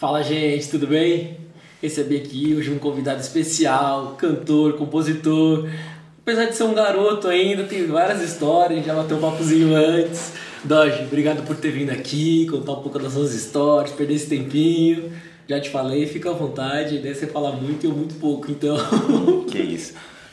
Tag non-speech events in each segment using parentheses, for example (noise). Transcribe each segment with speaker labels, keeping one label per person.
Speaker 1: Fala gente, tudo bem? Recebi aqui hoje um convidado especial, cantor, compositor. Apesar de ser um garoto ainda, tem várias histórias, já bateu um papozinho antes. Doge, obrigado por ter vindo aqui, contar um pouco das suas histórias, perder esse tempinho. Já te falei, fica à vontade, daí você fala muito e eu muito pouco, então.
Speaker 2: Que isso.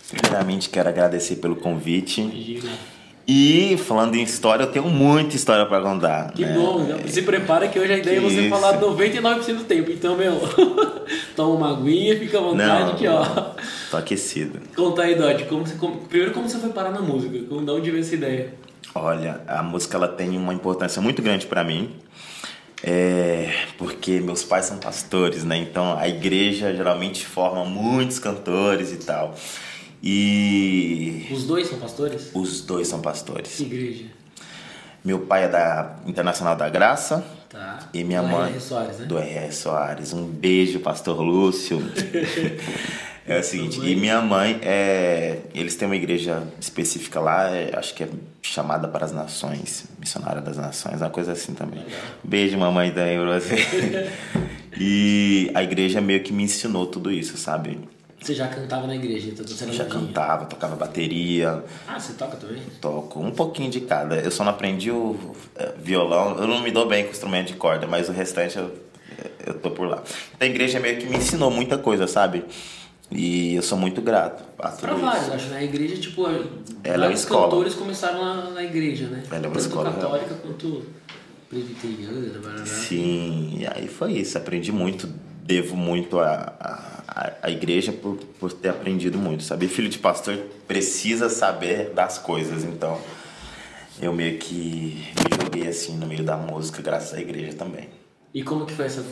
Speaker 2: Primeiramente quero agradecer pelo convite.
Speaker 1: Imagina.
Speaker 2: E falando em história, eu tenho muita história para contar.
Speaker 1: Que
Speaker 2: né?
Speaker 1: bom, né? se prepara que hoje a ideia é você falar 99% do tempo. Então, meu, (laughs) toma uma aguinha, fica à vontade
Speaker 2: Não.
Speaker 1: que, ó.
Speaker 2: Tô aquecido.
Speaker 1: Conta aí, Dodge, como você, como- primeiro como você foi parar na música? Como, de onde veio essa ideia?
Speaker 2: Olha, a música ela tem uma importância muito grande para mim. É, porque meus pais são pastores, né? Então a igreja geralmente forma muitos cantores e tal. E
Speaker 1: Os dois são pastores?
Speaker 2: os dois são pastores.
Speaker 1: Que igreja?
Speaker 2: Meu pai é da Internacional da Graça
Speaker 1: Tá.
Speaker 2: e minha
Speaker 1: Do
Speaker 2: mãe
Speaker 1: R.R. Soares, né?
Speaker 2: do R.R. Soares. Um beijo, pastor Lúcio. (laughs) é o seguinte, e minha mãe é, eles têm uma igreja específica lá, é, acho que é chamada para as nações, missionária das nações, uma coisa assim também. Beijo, mamãe pra você. (laughs) e a igreja meio que me ensinou tudo isso, sabe?
Speaker 1: Você já cantava na igreja, então você era
Speaker 2: já cantava, tocava bateria,
Speaker 1: Ah, você toca também?
Speaker 2: toco um pouquinho de cada. Eu só não aprendi o eh, violão. Eu não me dou bem com instrumento de corda, mas o restante eu, eu tô por lá. A igreja meio que me ensinou muita coisa, sabe? E eu sou muito grato a tudo
Speaker 1: Pra vários, acho, né? A igreja, tipo,
Speaker 2: Ela é uma
Speaker 1: vários
Speaker 2: escola.
Speaker 1: cantores começaram na, na igreja, né?
Speaker 2: Ela é uma
Speaker 1: Tanto
Speaker 2: escola,
Speaker 1: católica quanto presbiteriana, barará.
Speaker 2: Sim, e aí foi isso. Aprendi muito, devo muito à a, a, a igreja por, por ter aprendido muito, sabe? Filho de pastor precisa saber das coisas, então eu meio que me joguei assim no meio da música, graças à igreja também.
Speaker 1: E como que foi essa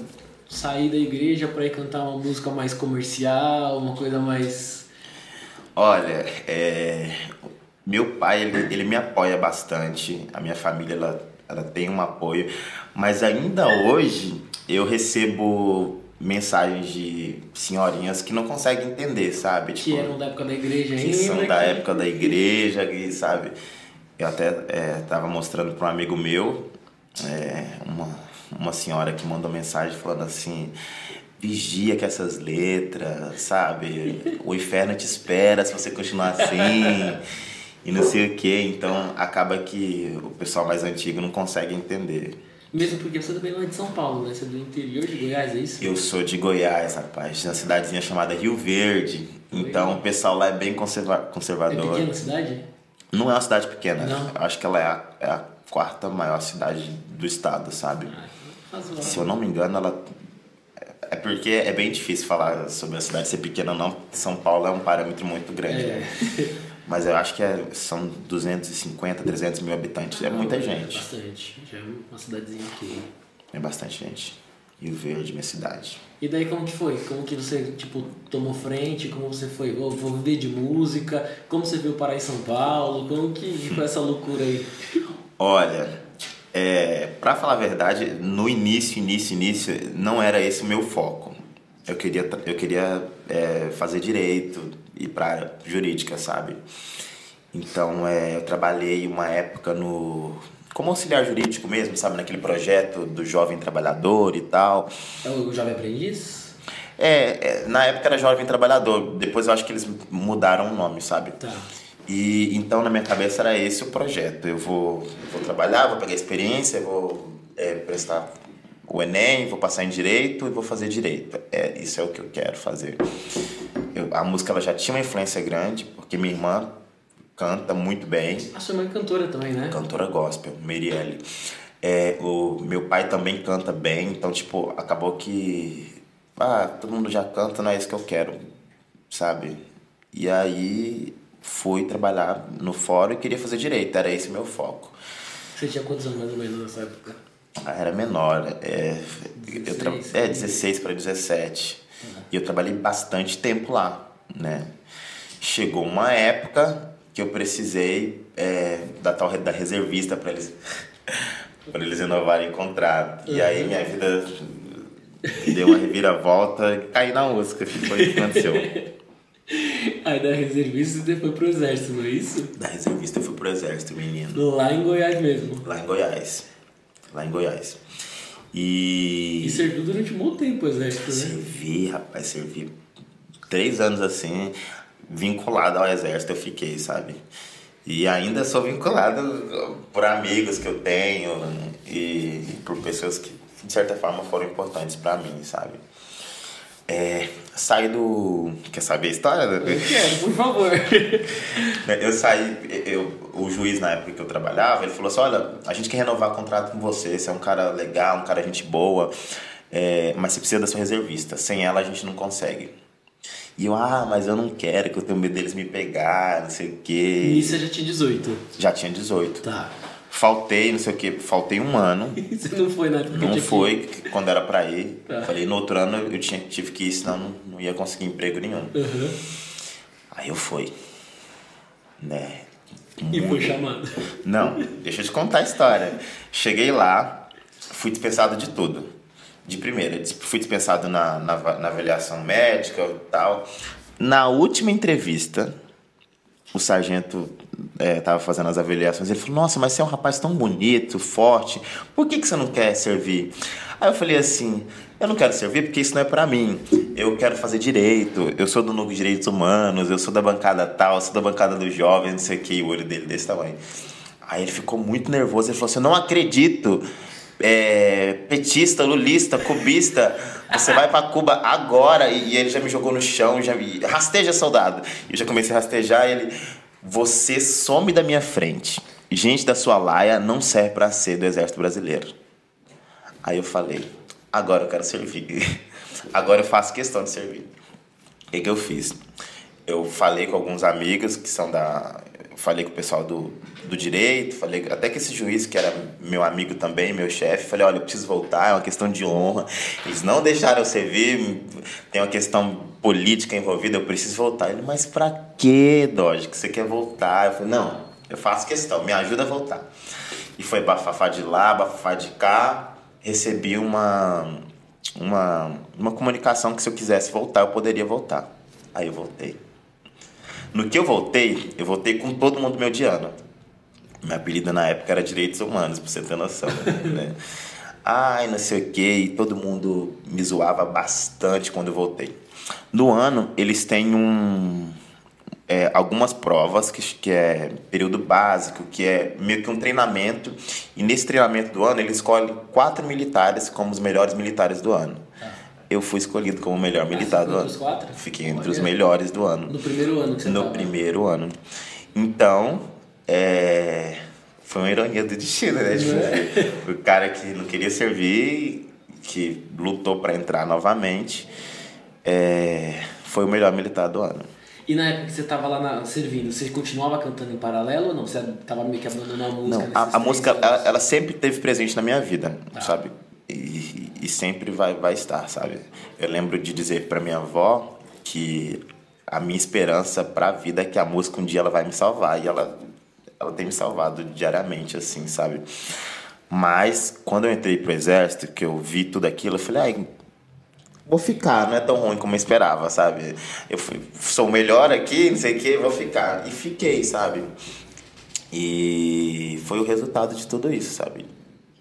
Speaker 1: sair da igreja pra ir cantar uma música mais comercial, uma coisa mais...
Speaker 2: Olha, é, meu pai, ele, ele me apoia bastante, a minha família, ela, ela tem um apoio, mas ainda hoje eu recebo mensagens de senhorinhas que não conseguem entender, sabe?
Speaker 1: Que eram da época da igreja
Speaker 2: que
Speaker 1: ainda.
Speaker 2: são da
Speaker 1: que-
Speaker 2: época da igreja, que, sabe? Eu até é, tava mostrando para um amigo meu, é, uma, uma senhora que mandou mensagem falando assim: vigia que essas letras, sabe? O inferno te espera se você continuar assim. E não sei o que, então acaba que o pessoal mais antigo não consegue entender.
Speaker 1: Mesmo porque você também não é de São Paulo, né? Você é do interior de Goiás, é isso?
Speaker 2: Eu sou de Goiás, rapaz, de uma cidadezinha chamada Rio Verde. Então o pessoal lá é bem conserva
Speaker 1: É
Speaker 2: conservador.
Speaker 1: pequena a cidade?
Speaker 2: Não é uma cidade pequena.
Speaker 1: Não.
Speaker 2: Acho que ela é a, é a quarta maior cidade do estado, sabe?
Speaker 1: Ah.
Speaker 2: Se eu não me engano, ela. É porque é bem difícil falar sobre a cidade ser pequena ou não. São Paulo é um parâmetro muito grande.
Speaker 1: É.
Speaker 2: né? (laughs) Mas eu acho que é- são 250, 300 mil habitantes. É muita
Speaker 1: É
Speaker 2: gente.
Speaker 1: bastante. Já é uma cidadezinha aqui.
Speaker 2: É bastante gente. Rio Verde, minha cidade.
Speaker 1: E daí como que foi? Como que você, tipo, tomou frente? Como você foi? Vou, viver de música? Como você veio parar em São Paulo? Como que foi essa loucura aí? (laughs)
Speaker 2: Olha, é, para falar a verdade, no início, início, início, não era esse o meu foco. Eu queria, eu queria é, fazer direito e para área jurídica, sabe? Então, é, eu trabalhei uma época no como auxiliar jurídico mesmo, sabe, naquele projeto do jovem trabalhador e tal.
Speaker 1: É o Jovem Aprendiz?
Speaker 2: É, é, na época era jovem trabalhador. Depois eu acho que eles mudaram o nome, sabe?
Speaker 1: Tá.
Speaker 2: E então na minha cabeça era esse o projeto. Eu vou, vou trabalhar, vou pegar experiência, vou é, prestar o Enem, vou passar em direito e vou fazer direito. É, isso é o que eu quero fazer. Eu- a música ela já tinha uma influência grande, porque minha irmã canta muito bem,
Speaker 1: A sua mãe é cantora também, né?
Speaker 2: cantora gospel, Merielle. É, o meu pai também canta bem, então tipo, acabou que ah, todo mundo já canta, não é isso que eu quero, sabe? E aí fui trabalhar no fórum e queria fazer direito, era esse meu foco.
Speaker 1: Você tinha quantos anos mais ou menos nessa época?
Speaker 2: Ah, Era menor, é, eu tra-
Speaker 1: 16,
Speaker 2: é 16 para 17. E eu trabalhei bastante tempo lá, né? Chegou uma época que eu precisei é, da tal da reservista para eles (laughs) para eles renovarem o contrato. E aí minha vida deu uma reviravolta e caí na música, que foi o que aconteceu. (laughs)
Speaker 1: Aí da reservista você foi pro exército, não é isso?
Speaker 2: Da reservista eu fui pro exército, menino.
Speaker 1: Lá em Goiás mesmo.
Speaker 2: Lá em Goiás. Lá em Goiás. E.
Speaker 1: E serviu durante um bom tempo o exército, né?
Speaker 2: Servi, rapaz, servi três anos assim, vinculado ao exército eu fiquei, sabe? E ainda sou vinculado por amigos que eu tenho e por pessoas que, de certa forma, foram importantes para mim, sabe? É, saí do. Quer saber a história?
Speaker 1: Eu quero, por favor. (laughs)
Speaker 2: Eu saí, eu, o juiz na época que eu trabalhava, ele falou assim: olha, a gente quer renovar o contrato com você, você é um cara legal, um cara gente boa, é, mas você precisa da sua reservista. Sem ela a gente não consegue. E eu, ah, mas eu não quero, que eu tenho medo deles me pegar, não sei o quê.
Speaker 1: E você já tinha 18.
Speaker 2: Já tinha 18.
Speaker 1: Tá.
Speaker 2: Faltei, não sei o quê, faltei um ano. (laughs)
Speaker 1: Você não foi na época que
Speaker 2: Não foi quando era pra ir.
Speaker 1: Tá.
Speaker 2: Falei, no outro ano eu tinha, tive que ir, senão não, não ia conseguir emprego nenhum.
Speaker 1: que... Uhum.
Speaker 2: Aí eu fui. Né?
Speaker 1: E foi chamado.
Speaker 2: Não, deixa eu te contar a história. Cheguei lá, fui dispensado de tudo. De primeira, fui dispensado na, na, na avaliação médica e tal. Na última entrevista, o sargento estava fazendo as avaliações. Ele falou: Nossa, mas você é um rapaz tão bonito, forte, por que, que você não quer servir? Aí eu falei assim: Eu não quero servir porque isso não é pra mim. Eu quero fazer direito, eu sou do de direitos humanos, eu sou da bancada tal, sou da bancada dos jovens, não sei o que, o olho dele desse tamanho. Aí ele ficou muito nervoso, ele falou assim: Eu não acredito. É, petista, lulista, cubista, você vai pra Cuba agora e, e ele já me jogou no chão, já me rasteja soldado. Eu já comecei a rastejar ele, você some da minha frente. Gente da sua laia não serve pra ser do exército brasileiro. Aí eu falei, agora eu quero servir. (laughs) Agora eu faço questão de servir. O que, que eu fiz? Eu falei com alguns amigos que são da. Falei com o pessoal do, do direito, falei até que esse juiz, que era meu amigo também, meu chefe, falei: olha, eu preciso voltar, é uma questão de honra. Eles não deixaram eu servir, tem uma questão política envolvida, eu preciso voltar. Ele, mas pra que, Dodge, que você quer voltar? Eu falei: não, eu faço questão, me ajuda a voltar. E foi bafafá de lá, bafafá de cá, recebi uma, uma, uma comunicação que se eu quisesse voltar, eu poderia voltar. Aí eu voltei. No que eu voltei, eu voltei com todo mundo me odiando. Meu apelido na época era Direitos Humanos, pra você ter noção. né? (laughs) Ai, não sei o que, e todo mundo me zoava bastante quando eu voltei. No ano, eles têm um, é, algumas provas, que, que é período básico, que é meio que um treinamento. E nesse treinamento do ano, ele escolhe quatro militares como os melhores militares do ano. Eu fui escolhido como o melhor militar
Speaker 1: ficou
Speaker 2: do ano.
Speaker 1: quatro?
Speaker 2: Fiquei entre
Speaker 1: Olha.
Speaker 2: os melhores do ano
Speaker 1: No primeiro ano que você
Speaker 2: no
Speaker 1: tava.
Speaker 2: primeiro ano. Então, é, foi uma ironia do destino, né? Tipo, o cara que não queria servir, que lutou para entrar novamente, é, foi o melhor militar do ano.
Speaker 1: E na época que você tava lá na- servindo, você continuava cantando em paralelo ou não? Você tava meio que abandonando a música?
Speaker 2: Não, a, a música, ela, ela sempre teve presente na minha vida,
Speaker 1: Tá.
Speaker 2: sabe? E, e sempre vai, vai estar, sabe? Eu lembro de dizer para minha avó que a minha esperança para a vida é que a música um dia ela vai me salvar e ela ela tem me salvado diariamente assim, sabe? Mas quando eu entrei pro exército, que eu vi tudo aquilo, eu falei, ai, vou ficar, não é tão ruim como eu esperava, sabe? Eu fui, sou melhor aqui, não sei o que, vou ficar. E fiquei, sabe? E foi o resultado de tudo isso, sabe?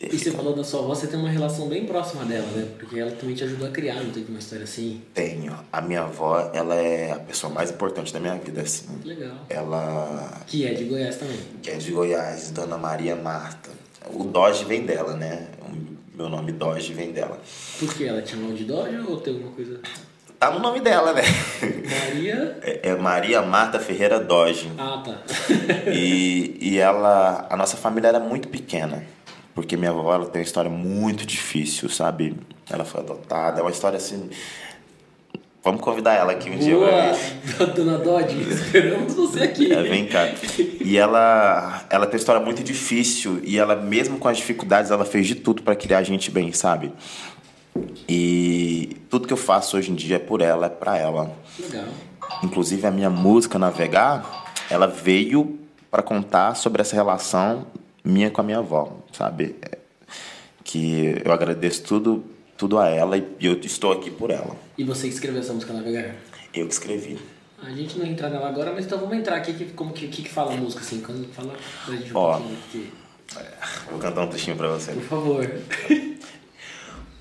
Speaker 1: E você falou da sua avó, você tem uma relação bem próxima dela, né? Porque ela também te ajudou a criar, não teve uma história assim?
Speaker 2: Tenho. A minha avó, ela é a pessoa mais importante da minha vida, assim.
Speaker 1: Legal.
Speaker 2: Ela
Speaker 1: Que é de Goiás também.
Speaker 2: que é de Goiás, Dona Maria Marta. O Doge vem dela, né? O meu nome Doge vem dela.
Speaker 1: Por que ela tinha nome de Dodge ou tem alguma coisa?
Speaker 2: Tá no nome dela, né?
Speaker 1: Maria.
Speaker 2: É, é Maria Marta Ferreira Doge.
Speaker 1: Ah, tá.
Speaker 2: E, e ela, a nossa família era muito pequena, porque minha avó ela tem uma história muito difícil, sabe? Ela foi adotada, é uma história assim. Vamos convidar ela aqui um dia.
Speaker 1: Boa,
Speaker 2: vai ver. (laughs)
Speaker 1: dona Dodge, esperamos você aqui.
Speaker 2: É, vem cá. E ela, ela tem uma história muito difícil e ela, mesmo com as dificuldades, ela fez de tudo para criar a gente bem, sabe? E tudo que eu faço hoje em dia é por ela, é pra ela.
Speaker 1: Legal.
Speaker 2: Inclusive a minha música Navegar, ela veio para contar sobre essa relação minha com a minha avó, sabe? É, Que eu agradeço tudo, tudo a ela e eu estou aqui por ela.
Speaker 1: E você que escreveu essa música Navegar?
Speaker 2: Eu que escrevi.
Speaker 1: A gente não vai entrar nela agora, mas então vamos entrar aqui. Que, como que, que, que fala a música assim? Quando fala pra gente um
Speaker 2: Ó.
Speaker 1: pouquinho aqui.
Speaker 2: Vou cantar um trechinho para você.
Speaker 1: Por favor. (laughs)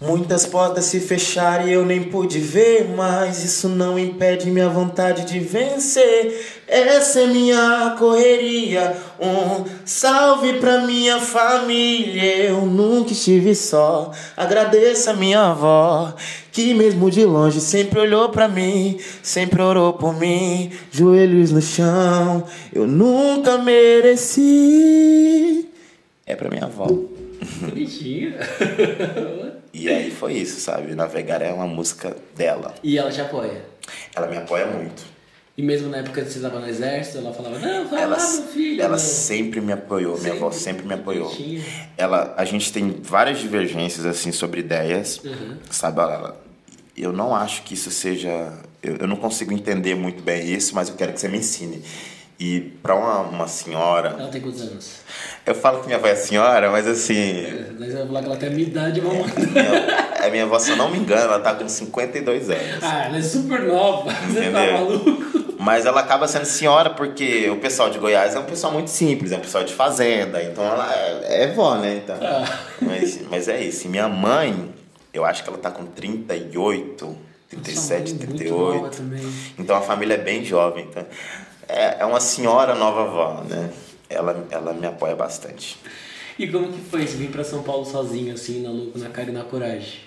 Speaker 2: Muitas portas se fecharam e eu nem pude ver, mas isso não impede minha vontade de vencer. Essa é minha correria. Um salve pra minha família. Eu nunca estive só. Agradeço a minha avó, que mesmo de longe sempre olhou pra mim, sempre orou por mim. Joelhos no chão, eu nunca mereci. É pra minha avó.
Speaker 1: Bonitinho. (laughs)
Speaker 2: E aí foi isso, sabe? Navegar é uma música dela.
Speaker 1: E ela te apoia.
Speaker 2: Ela me apoia muito.
Speaker 1: E mesmo na época que você estava no exército, ela falava, não, vai
Speaker 2: Ela,
Speaker 1: lá, meu filho.
Speaker 2: ela
Speaker 1: não.
Speaker 2: sempre me apoiou, minha avó sempre me apoiou.
Speaker 1: Bonitinho.
Speaker 2: Ela, a gente tem várias divergências assim sobre ideias,
Speaker 1: Uhum.
Speaker 2: sabe? Ela- eu não acho que isso seja, eu, eu não consigo entender muito bem isso, mas eu quero que você me ensine. E para uma, uma senhora,
Speaker 1: Ela tem quantos anos?
Speaker 2: eu falo que minha avó é senhora, mas assim,
Speaker 1: Mas eu vou falar que ela tem a minha idade, mamãe.
Speaker 2: minha, a minha avó, se eu não me engano, ela tá com 52 anos.
Speaker 1: Ah, ela é super nova. (laughs) Você tá
Speaker 2: Entendeu?
Speaker 1: maluco?
Speaker 2: Mas ela acaba sendo senhora porque o pessoal de Goiás é um pessoal muito simples, é um pessoal de fazenda, então ela é, é vó, né? Então,
Speaker 1: Ah.
Speaker 2: mas, mas é isso. Minha mãe, eu acho que ela tá com 38, 37,
Speaker 1: Sua mãe é muito nova
Speaker 2: 38.
Speaker 1: também.
Speaker 2: Então a família é bem jovem. Então, é, é uma senhora nova vó, né? Ela, ela me apoia bastante.
Speaker 1: E como que foi você vir pra São Paulo sozinho, assim, na louco, na cara e na coragem?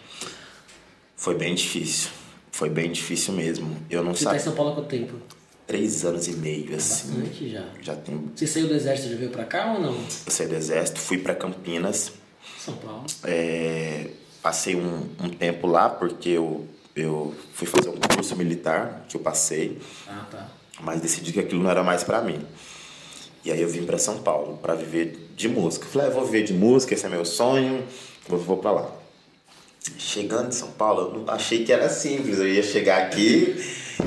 Speaker 2: Foi bem difícil. Foi bem difícil mesmo. Eu não
Speaker 1: Você tá em. São Paulo há quanto tempo?
Speaker 2: Três anos e meio, assim.
Speaker 1: Bastante já.
Speaker 2: Já tem.
Speaker 1: Você saiu do exército e já veio pra cá ou não?
Speaker 2: Eu saí do exército, fui para Campinas.
Speaker 1: São Paulo.
Speaker 2: É, passei um, um tempo lá porque eu, eu fui fazer um curso militar que eu passei,
Speaker 1: Ah, tá.
Speaker 2: Mas decidi que aquilo não era mais para mim. E aí eu vim para São Paulo para viver de música. Falei, ah, vou viver de música, esse é meu sonho, vou, vou para lá. Chegando em São Paulo, eu achei que era simples. Eu ia chegar aqui,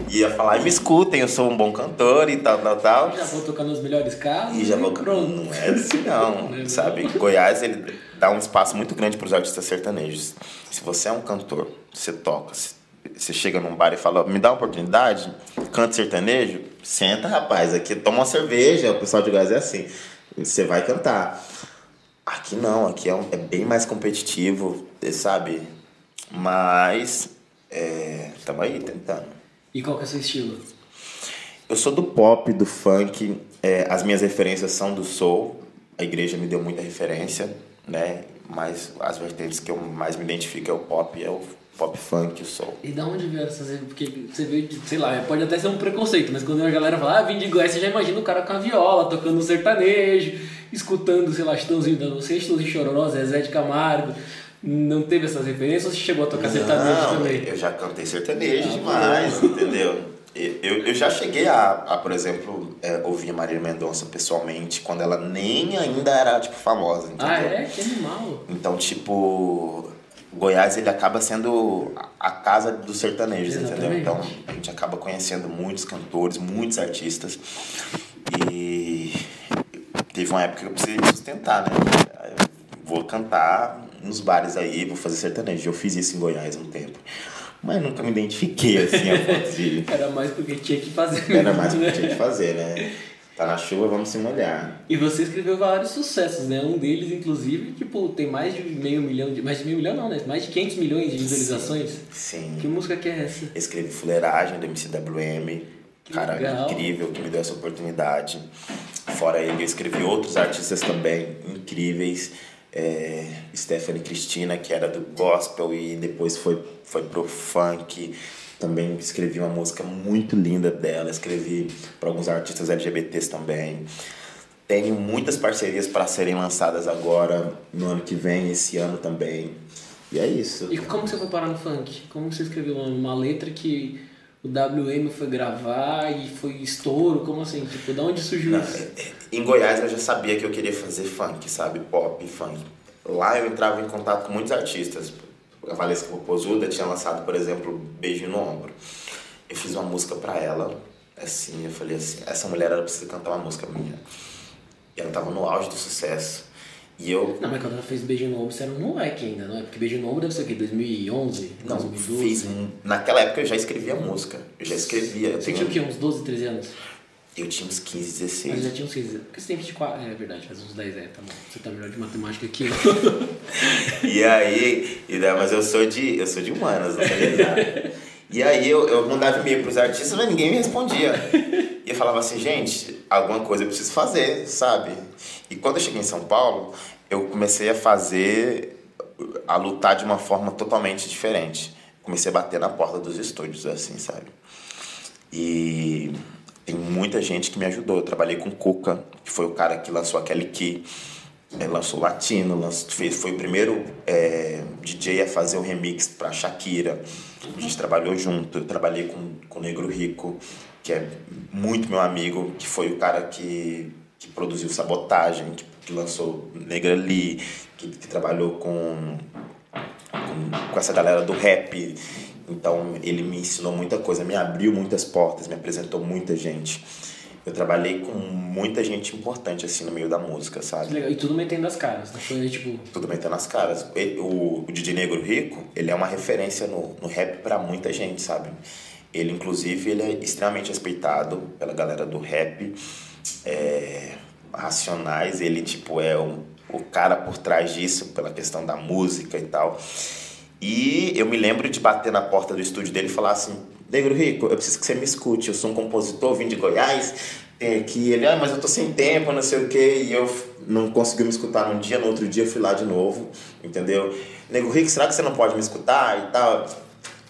Speaker 2: ia falar, me escutem, eu sou um bom cantor e tal, tal, tal.
Speaker 1: Já vou tocar nos melhores carros
Speaker 2: E já vou.
Speaker 1: pronto.
Speaker 2: Não é assim, não. (laughs)
Speaker 1: Não é
Speaker 2: sabe? Goiás, ele dá um espaço muito grande para os artistas sertanejos. Se você é um cantor, você toca, você- você chega num bar e fala, me dá uma oportunidade, canto sertanejo, senta, rapaz, aqui toma uma cerveja, o pessoal de Goiás é assim. Você vai cantar. Aqui não, aqui é, um- é bem mais competitivo, sabe? Mas estamos aí tentando.
Speaker 1: E qual que é o seu estilo?
Speaker 2: Eu sou do pop, do funk, é, as minhas referências são do soul. A igreja me deu muita referência, né? Mas as vertentes que eu mais me identifico é o pop, é o pop funk, o soul.
Speaker 1: E da onde vieram essas... Porque você veio de, sei lá, pode até ser um preconceito, mas quando a galera fala, ah, vim de Goiás, você já imagina o cara com a viola, tocando um sertanejo, escutando, sei lá, Chitãozinho da Você, Chitãozinho Chororó, Zezé de Camargo. Não teve essas referências ou você chegou a tocar sertanejo
Speaker 2: Não,
Speaker 1: também?
Speaker 2: eu já cantei sertanejo
Speaker 1: Ah,
Speaker 2: demais, entendeu? Eu, eu já cheguei a, a por exemplo, é, ouvir a Marília Mendonça pessoalmente, quando ela nem ainda era, tipo, famosa, entendeu?
Speaker 1: Ah, é? Que animal.
Speaker 2: Então, tipo, Goiás ele acaba sendo a- casa dos sertanejos, entendeu?
Speaker 1: Exatamente.
Speaker 2: Então, a gente acaba conhecendo muitos cantores, muitos artistas. E teve uma época que eu precisei me sustentar, né? Eu vou cantar nos bares aí, vou fazer sertanejo. Eu fiz isso em Goiás um tempo. Mas nunca me identifiquei assim a (laughs) ponto de.
Speaker 1: Era mais porque tinha que fazer
Speaker 2: Era mais o
Speaker 1: né?
Speaker 2: tinha que fazer, né? Tá na chuva, vamos se molhar.
Speaker 1: E você escreveu vários sucessos, né? Um deles, inclusive, tipo, tem mais de meio milhão de... Mais de meio milhão não, né? Mais de 500 milhões de visualizações.
Speaker 2: Sim.
Speaker 1: Que música que é essa?
Speaker 2: Escrevi Fuleiragem do MCWM. Cara,
Speaker 1: legal.
Speaker 2: incrível que me deu essa oportunidade. Fora ele, eu escrevi outros artistas também incríveis. É, Stephanie Cristina, que era do gospel e depois foi, foi pro funk. Também escrevi uma música muito linda dela. Escrevi para alguns artistas LGBTs também. Tenho muitas parcerias para serem lançadas agora, no ano que vem, esse ano também. E é isso.
Speaker 1: E como você foi parar no funk? Como você escreveu uma, letra que o WM foi gravar e foi estouro? Como assim? Tipo, da onde surgiu
Speaker 2: Não,
Speaker 1: isso?
Speaker 2: é- é- em Goiás eu já sabia que eu queria fazer funk, sabe? Pop, funk. Lá eu entrava em contato com muitos artistas. A Valesca Popozuda tinha lançado, por exemplo, Beijo no Ombro. Eu fiz uma música pra ela, assim, eu falei assim, essa mulher ela precisa cantar uma música minha. E ela tava no auge do sucesso. E eu
Speaker 1: Não, mas quando ela fez Beijo no Ombro, você era um moleque ainda, não é? Porque Beijo no Ombro deve ser o quê? 2011?
Speaker 2: não
Speaker 1: 2012?
Speaker 2: fiz. Naquela época eu já escrevia música. Eu já escrevia. Eu
Speaker 1: Você
Speaker 2: tenho,
Speaker 1: tinha o quê? Uns 12, 13 anos?
Speaker 2: Eu tinha uns 15, 16.
Speaker 1: Mas já tinha uns 15. Porque você tem 24. É verdade, faz uns 10 é, tá bom. Você tá melhor de matemática que eu. (laughs)
Speaker 2: e aí, e daí, mas eu sou de. Eu sou de humanas, não sei nada. E aí eu, eu mandava e-mail pros artistas, mas ninguém me respondia. E eu falava assim, gente, alguma coisa eu preciso fazer, sabe? E quando eu cheguei em São Paulo, eu comecei a fazer, a lutar de uma forma totalmente diferente. Comecei a bater na porta dos estúdios, assim, sabe? E tem muita gente que me ajudou. Eu trabalhei com Cuca, que foi o cara que lançou aquele que é, lançou Latino, lançou, fez, foi o primeiro é, DJ a fazer um remix para Shakira. A gente trabalhou junto. Eu trabalhei com, com o Negro Rico, que é muito meu amigo, que foi o cara que, que produziu Sabotagem, que, que lançou Negra Lee, que, que trabalhou com, com, com essa galera do rap. Então ele me ensinou muita coisa, me abriu muitas portas, me apresentou muita gente eu trabalhei com muita gente importante, assim, no meio da música, sabe?
Speaker 1: Legal. E tudo metendo as caras, não foi tipo...
Speaker 2: Tudo metendo as caras. O, o DJ Negro Rico, ele é uma referência no, no rap para muita gente, sabe? Ele, inclusive, ele é extremamente respeitado pela galera do rap. É, racionais, ele, tipo, é o cara por trás disso, pela questão da música e tal. E eu me lembro de bater na porta do estúdio dele e falar assim: Negro Rico, eu preciso que você me escute. Eu sou um compositor, vim de Goiás, tem aqui. Ele, ah, mas eu tô sem tempo, não sei o quê. E eu não consegui me escutar num dia, no outro dia eu fui lá de novo, entendeu? Negro Rico, será que você não pode me escutar e tal?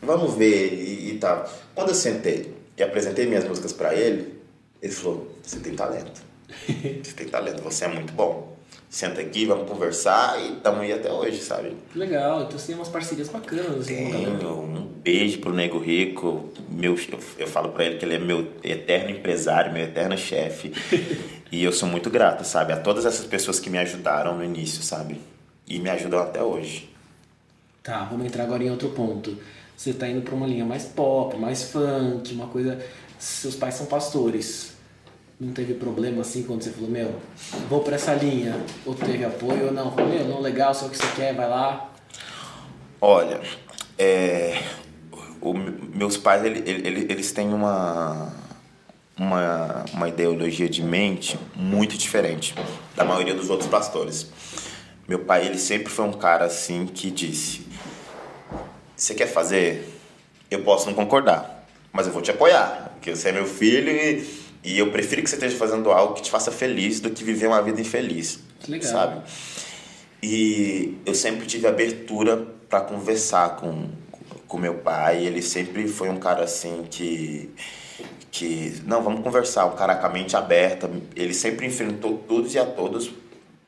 Speaker 2: Vamos ver e, e tal. Quando eu sentei e apresentei minhas músicas para ele, ele falou: Você tem talento. (laughs) Você tem talento, você é muito bom senta aqui, vamos conversar e estamos aí até hoje, sabe?
Speaker 1: Legal, então você tem umas parcerias bacanas.
Speaker 2: Assim, Tenho, um beijo pro Nego Rico, meu, eu, eu falo para ele que ele é meu eterno empresário, meu eterno chefe, (laughs) e eu sou muito grato, sabe, a todas essas pessoas que me ajudaram no início, sabe, e me ajudam até hoje.
Speaker 1: Tá, vamos entrar agora em outro ponto. Você tá indo para uma linha mais pop, mais funk, uma coisa... Seus pais são pastores não teve problema assim quando você falou, meu, vou para essa linha? Ou teve apoio ou não? Meu, não, legal, só o que você quer, vai lá.
Speaker 2: Olha, é, o, meus pais, ele, ele, eles têm uma, uma, uma ideologia de mente muito diferente da maioria dos outros pastores. Meu pai, ele sempre foi um cara assim que disse: Você quer fazer? Eu posso não concordar, mas eu vou te apoiar, porque você é meu filho e e eu prefiro que você esteja fazendo algo que te faça feliz do que viver uma vida infeliz. Legal. Sabe? E eu sempre tive abertura para conversar com com meu pai. Ele sempre foi um cara assim que que não, vamos conversar, um cara com a mente aberta. Ele sempre enfrentou todos e a todos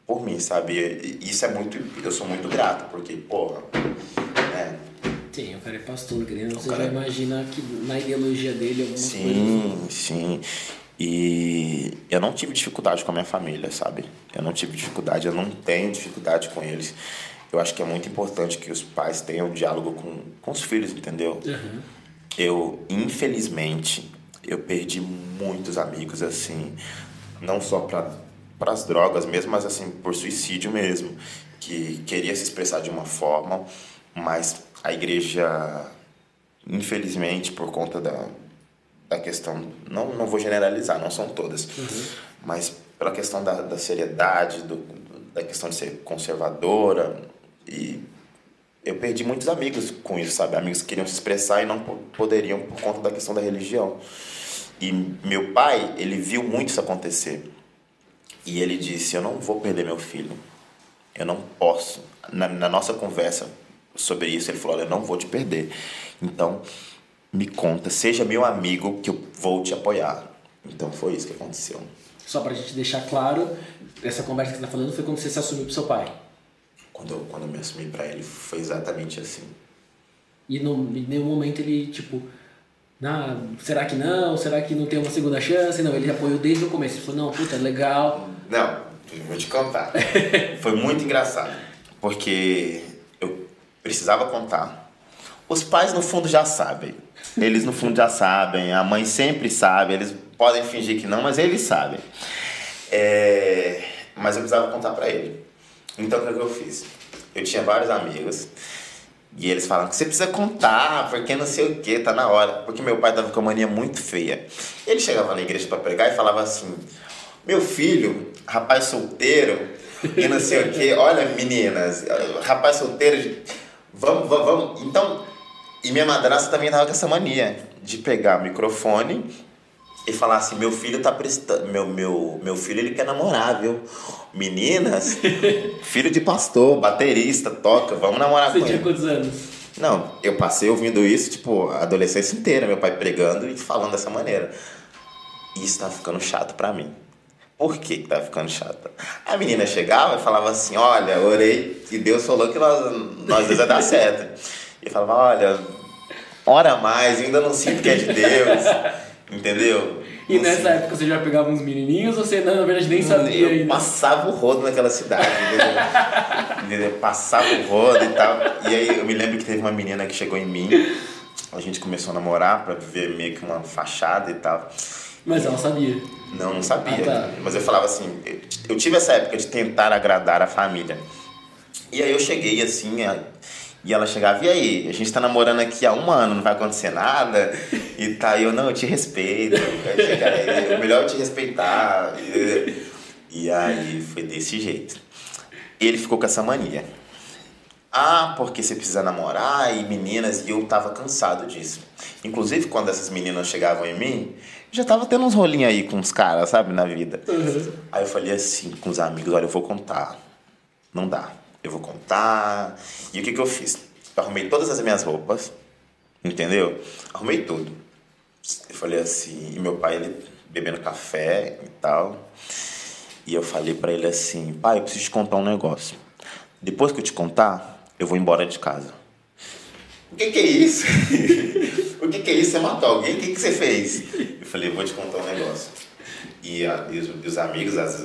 Speaker 2: por mim, sabe? E isso é muito, eu sou muito grato, porque, porra,
Speaker 1: é, Sim, o cara é pastor, querendo, você cara... já imagina que na ideologia dele alguma
Speaker 2: sim,
Speaker 1: coisa.
Speaker 2: Sim, sim. E eu não tive dificuldade com a minha família, sabe? Eu não tive dificuldade, eu não tenho dificuldade com eles. Eu acho que é muito importante que os pais tenham um diálogo com, com os filhos, entendeu? Uhum. Eu, infelizmente, eu perdi muitos amigos, assim, não só para as drogas mesmo, mas assim, por suicídio mesmo, que queria se expressar de uma forma, mas a igreja, infelizmente, por conta da, da questão, não, não vou generalizar, não são todas, uhum. mas pela questão da, da seriedade, do, da questão de ser conservadora e eu perdi muitos amigos com isso, sabe? Amigos que queriam se expressar e não poderiam por conta da questão da religião. E meu pai, ele viu muito isso acontecer. E ele disse: Eu não vou perder meu filho. Eu não posso. Na, na nossa conversa sobre isso, ele falou: Eu não vou te perder. Então, me conta, seja meu amigo que eu vou te apoiar. Então foi isso que aconteceu.
Speaker 1: Só pra gente deixar claro, essa conversa que você tá falando foi quando você se assumiu pro seu pai.
Speaker 2: Quando eu, quando eu me assumi para ele, foi exatamente assim.
Speaker 1: E no, em nenhum momento ele, tipo, ah, será que não? Será que não tem uma segunda chance? Não, ele apoiou desde o começo. Ele falou, não, puta, legal.
Speaker 2: Não, vou te contar. (laughs) foi muito engraçado. Porque eu precisava contar. Os pais, no fundo, já sabem. Eles no fundo já sabem, a mãe sempre sabe, eles podem fingir que não, mas eles sabem. É... Mas eu precisava contar para ele. Então o que, é que eu fiz? Eu tinha vários amigos E eles falam que você precisa contar, porque não sei o que, tá na hora. Porque meu pai tava com uma mania muito feia. Ele chegava na igreja para pregar e falava assim: Meu filho, rapaz solteiro, e não sei o que, olha meninas, rapaz solteiro, vamos, vamos, vamos. Então, e minha madrasta também tava com essa mania de pegar o microfone e falar assim, meu filho tá prestando, meu, meu, meu filho ele quer namorar, viu? Meninas, (laughs) filho de pastor, baterista, toca, vamos namorar
Speaker 1: Você
Speaker 2: com
Speaker 1: tinha
Speaker 2: ele.
Speaker 1: quantos anos?
Speaker 2: Não, eu passei ouvindo isso, tipo, a adolescência inteira, meu pai pregando e falando dessa maneira. E isso tava ficando chato pra mim. Por que que tava ficando chato? A menina chegava e falava assim, olha, orei e Deus falou que nós, nós dois ia dar certo. (laughs) E eu falava, olha, ora mais, eu ainda não sinto que é de Deus. Entendeu?
Speaker 1: E
Speaker 2: Não
Speaker 1: nessa
Speaker 2: sinto.
Speaker 1: época você já pegava uns menininhos ou você, na verdade, nem sabia
Speaker 2: Eu
Speaker 1: ainda?
Speaker 2: passava o rodo naquela cidade, entendeu? entendeu? Passava o rodo e tal. E aí eu me lembro que teve uma menina que chegou em mim. A gente começou a namorar pra viver meio que uma fachada e tal.
Speaker 1: Mas ela sabia.
Speaker 2: Não, não sabia.
Speaker 1: Ah, tá.
Speaker 2: Mas eu falava assim, eu, eu tive essa época de tentar agradar a família. E aí eu cheguei assim, a- e ela chegava, e aí, a gente tá namorando aqui há um ano, não vai acontecer nada? E tá, eu, não, eu te respeito. É melhor eu te respeitar. E, e aí foi desse jeito. Ele ficou com essa mania. Ah, porque você precisa namorar e meninas, e eu tava cansado disso. Inclusive, quando essas meninas chegavam em mim, já tava tendo uns rolinhos aí com os caras, sabe, na vida. Aí eu falei assim com os amigos, olha, eu vou contar. Não dá. Eu vou contar. E o que que eu fiz? Eu arrumei todas as minhas roupas, entendeu? Arrumei tudo. Eu falei assim, e meu pai, ele bebendo café e tal. E eu falei pra ele assim, pai, eu preciso te contar um negócio. Depois que eu te contar, eu vou embora de casa. O que que é isso? (laughs) o que que é isso? Você matou alguém? O que que você fez? Eu falei, vou te contar um negócio. E, a- e os, e os amigos, as-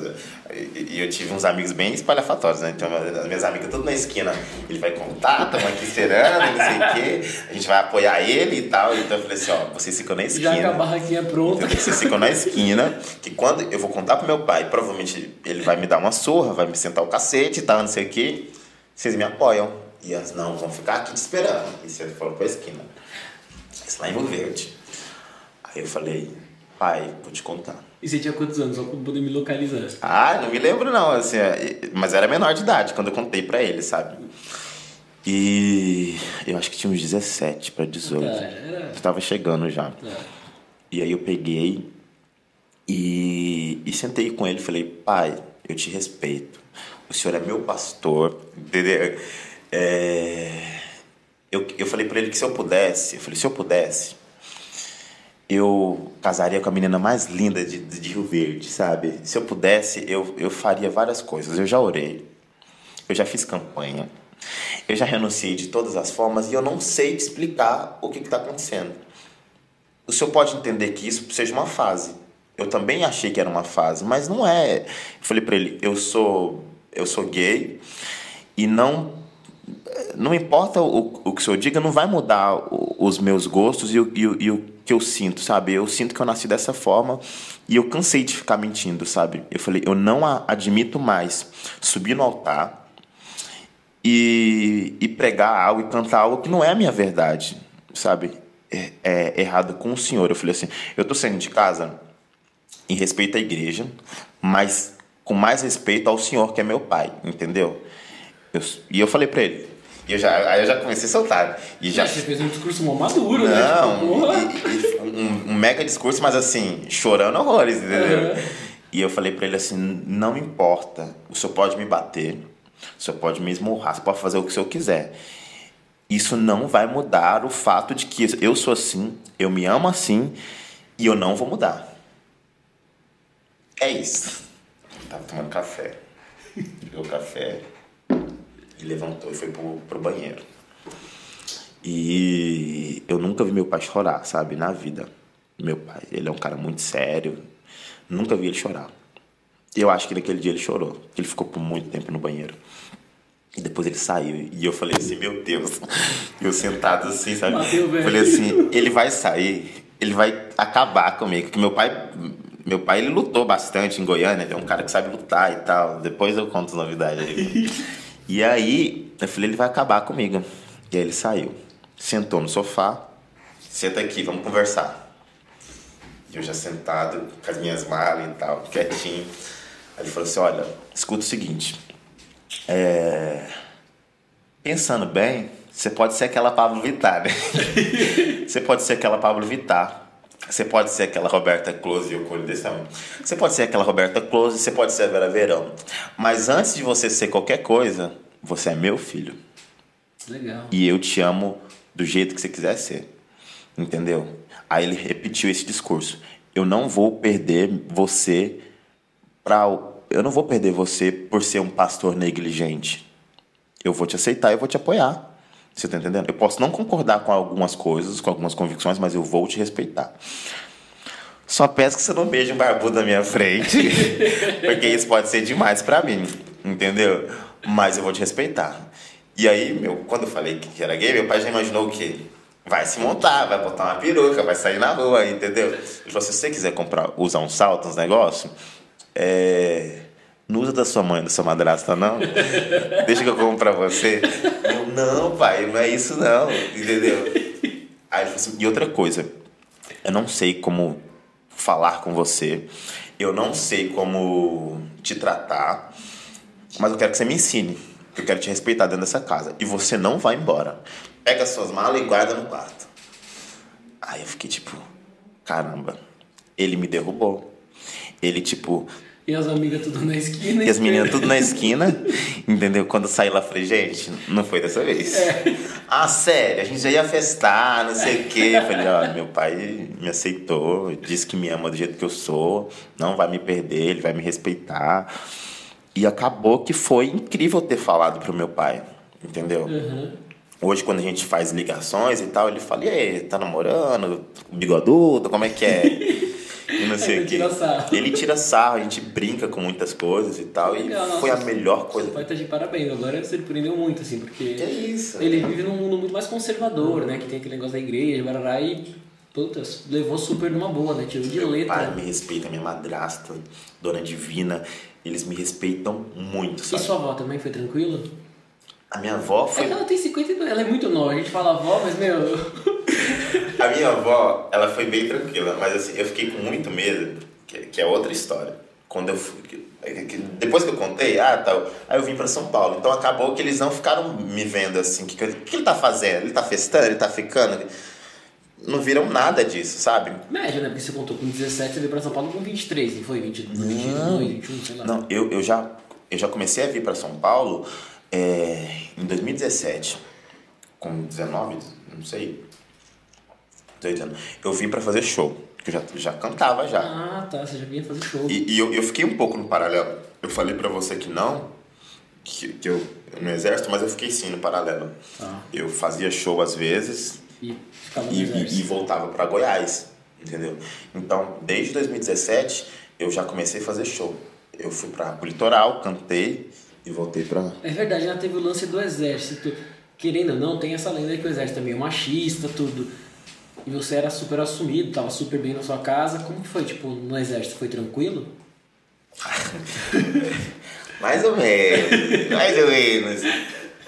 Speaker 2: e, eu tive uns amigos bem espalhafatórios, né? Então, as minhas amigas tudo na esquina. Ele vai contar, estamos aqui esperando, não sei o quê. A gente vai apoiar ele e tal. Então eu falei assim, ó, vocês ficam na esquina.
Speaker 1: Já com a barraquinha pronta.
Speaker 2: Então, vocês ficam na esquina, que quando eu vou contar pro meu pai, provavelmente ele vai me dar uma surra, vai me sentar o cacete e tal, não sei o quê. Vocês me apoiam. E elas, não, vão ficar aqui te esperando. E você falou pra esquina. Isso lá em Rio Verde. Aí eu falei, pai, vou te contar.
Speaker 1: E você tinha quantos anos? Só pra poder me localizar.
Speaker 2: Ah, não me lembro não, assim, é, mas era menor de idade quando eu contei pra ele, sabe? E eu acho que tinha uns 17 pra 18.
Speaker 1: Ah, era-
Speaker 2: Eu tava chegando já.
Speaker 1: Tá.
Speaker 2: E aí eu peguei e, e sentei com ele e falei, pai, eu te respeito. O senhor é meu pastor, entendeu? É, eu, eu falei pra ele que se eu pudesse, eu falei, se eu pudesse, eu casaria com a menina mais linda de, de Rio Verde, sabe? Se eu pudesse, eu, eu faria várias coisas. Eu já orei, eu já fiz campanha, eu já renunciei de todas as formas e eu não sei explicar o que está acontecendo. O senhor pode entender que isso seja uma fase. Eu também achei que era uma fase, mas não é. Eu falei para ele, eu sou, eu sou gay e não não importa o, o que o senhor diga, não vai mudar os meus gostos e o, e, o, e o que eu sinto, sabe? Eu sinto que eu nasci dessa forma e eu cansei de ficar mentindo, sabe? Eu falei, eu não admito mais subir no altar e, e pregar algo e cantar algo que não é a minha verdade, sabe? É, é errado com o senhor. Eu falei assim, eu tô saindo de casa em respeito à igreja, mas com mais respeito ao senhor que é meu pai, entendeu? Eu- e eu falei pra ele, e eu já, aí eu já comecei a soltar. E já,
Speaker 1: Você fez um discurso mó maduro, né?
Speaker 2: não,
Speaker 1: Tipo, porra.
Speaker 2: e- e um, um mega discurso, mas assim, chorando horrores, entendeu?
Speaker 1: Uhum.
Speaker 2: E eu falei pra ele assim: não importa, o senhor pode me bater, o senhor pode me esmurrar, você pode fazer o que o senhor quiser. Isso não vai mudar o fato de que eu sou assim, eu me amo assim e eu não vou mudar. É isso. Eu tava tomando café. Pegou café e levantou e foi pro, pro banheiro. E eu nunca vi meu pai chorar, sabe, na vida. Meu pai, ele é um cara muito sério. Nunca vi ele chorar. Eu acho que naquele dia ele chorou. Ele ficou por muito tempo no banheiro. E depois ele saiu. E eu falei assim, meu Deus. (laughs) Eu sentado assim, sabe?
Speaker 1: Velho.
Speaker 2: Falei assim, ele vai sair, ele vai acabar comigo. Que meu pai, meu pai ele lutou bastante em Goiânia, ele é um cara que sabe lutar e tal. Depois eu conto as novidades aí. (laughs) E aí, eu falei, ele vai acabar comigo. E aí ele saiu. Sentou no sofá. Senta aqui, vamos conversar. E eu já sentado, com as minhas malas e tal, quietinho. Aí ele falou assim, olha, escuta o seguinte. É... Pensando bem, você pode ser aquela Pablo Vittar, né? (laughs) você pode ser aquela Pablo Vittar. Você pode ser aquela Roberta Close, eu colho desse tamanho. Você pode ser aquela Roberta Close, você pode ser a Vera Verão. Mas antes de você ser qualquer coisa, você é meu filho.
Speaker 1: Legal.
Speaker 2: E eu te amo do jeito que você quiser ser. Entendeu? Aí ele repetiu esse discurso. Eu não vou perder você para eu não vou perder você por ser um pastor negligente. Eu vou te aceitar, eu vou te apoiar. Você tá entendendo? Eu posso não concordar com algumas coisas, com algumas convicções, mas eu vou te respeitar. Só peço que você não beije um barbudo na minha frente, (laughs) porque isso pode ser demais para mim, entendeu? Mas eu vou te respeitar. E aí, meu, quando eu falei que era gay, meu pai já imaginou o quê? Vai se montar, vai botar uma peruca, vai sair na rua, entendeu? Se você quiser comprar, usar um salto, uns negócios, é não usa da sua mãe, da sua madrasta, não. Deixa que eu compro pra você. Eu, (laughs) não, pai, não é isso não. Entendeu? (laughs) Aí assim, e outra coisa, eu não sei como falar com você, eu não sei como te tratar, mas eu quero que você me ensine. Eu quero te respeitar dentro dessa casa. E você não vai embora. Pega suas malas e guarda no quarto. Aí eu fiquei tipo, caramba, ele me derrubou. Ele, tipo,
Speaker 1: e as amigas tudo na esquina.
Speaker 2: E as meninas tudo na esquina, entendeu? Quando eu saí lá, falei, gente, não foi dessa vez. É. Ah, sério, a gente já ia festar, não sei o quê. Eu falei, ó, meu pai me aceitou, disse que me ama do jeito que eu sou, não vai me perder, ele vai me respeitar. E acabou que foi incrível ter falado pro meu pai, entendeu? Uhum. Hoje, quando a gente faz ligações e tal, ele fala, e aí, tá namorando? Bigodudo, como é que é? (laughs) e não sei o quê. Ele tira sarro, a gente brinca com muitas coisas e tal. Legal, e foi a melhor coisa.
Speaker 1: Pai tá de parabéns, agora você surpreendeu muito, assim, porque.
Speaker 2: Que isso?
Speaker 1: Ele vive num mundo muito mais conservador, né? Que tem aquele negócio da igreja, barará, e. Puta, levou super numa boa, né? Tirou de
Speaker 2: Meu
Speaker 1: letra.
Speaker 2: pai me respeita, minha madrasta, dona divina, eles me respeitam muito, sabe?
Speaker 1: E sua avó também foi tranquila?
Speaker 2: A minha avó foi.
Speaker 1: É que ela tem 52, ela é muito nova. A gente fala avó, mas meu. (laughs)
Speaker 2: a minha avó, ela foi bem tranquila, mas assim, eu fiquei com muito medo, que, que é outra história. Quando eu fui. Depois que eu contei, ah, tal, aí eu vim para São Paulo. Então acabou que eles não ficaram me vendo assim. O que, que, que ele tá fazendo? Ele tá festando? Ele tá ficando? Não viram nada disso, sabe?
Speaker 1: Média, né? Porque você contou com 17, você veio pra São Paulo com 23, não foi? 22, 22 21, sei lá.
Speaker 2: Não, eu, eu, já, eu já comecei a vir para São Paulo é, em 2017, com 19, não sei, 18 anos, eu vim para fazer show. Eu já, já cantava já.
Speaker 1: Ah, tá. Você já vinha fazer show.
Speaker 2: E, e eu, eu fiquei um pouco no paralelo. Eu falei para você que não, que, que eu no exército, mas eu fiquei sim no paralelo. Ah. Eu fazia show às vezes
Speaker 1: e,
Speaker 2: e, e, e voltava para Goiás, entendeu? Então, desde 2017 eu já comecei a fazer show. Eu fui para o litoral, cantei e voltei pra.
Speaker 1: É verdade, já teve o lance do exército. Querendo ou não, tem essa lenda que o exército é meio machista, tudo. E você era super assumido, tava super bem na sua casa. Como que foi, tipo, no exército? Foi tranquilo? (laughs)
Speaker 2: mais ou menos, mais ou menos.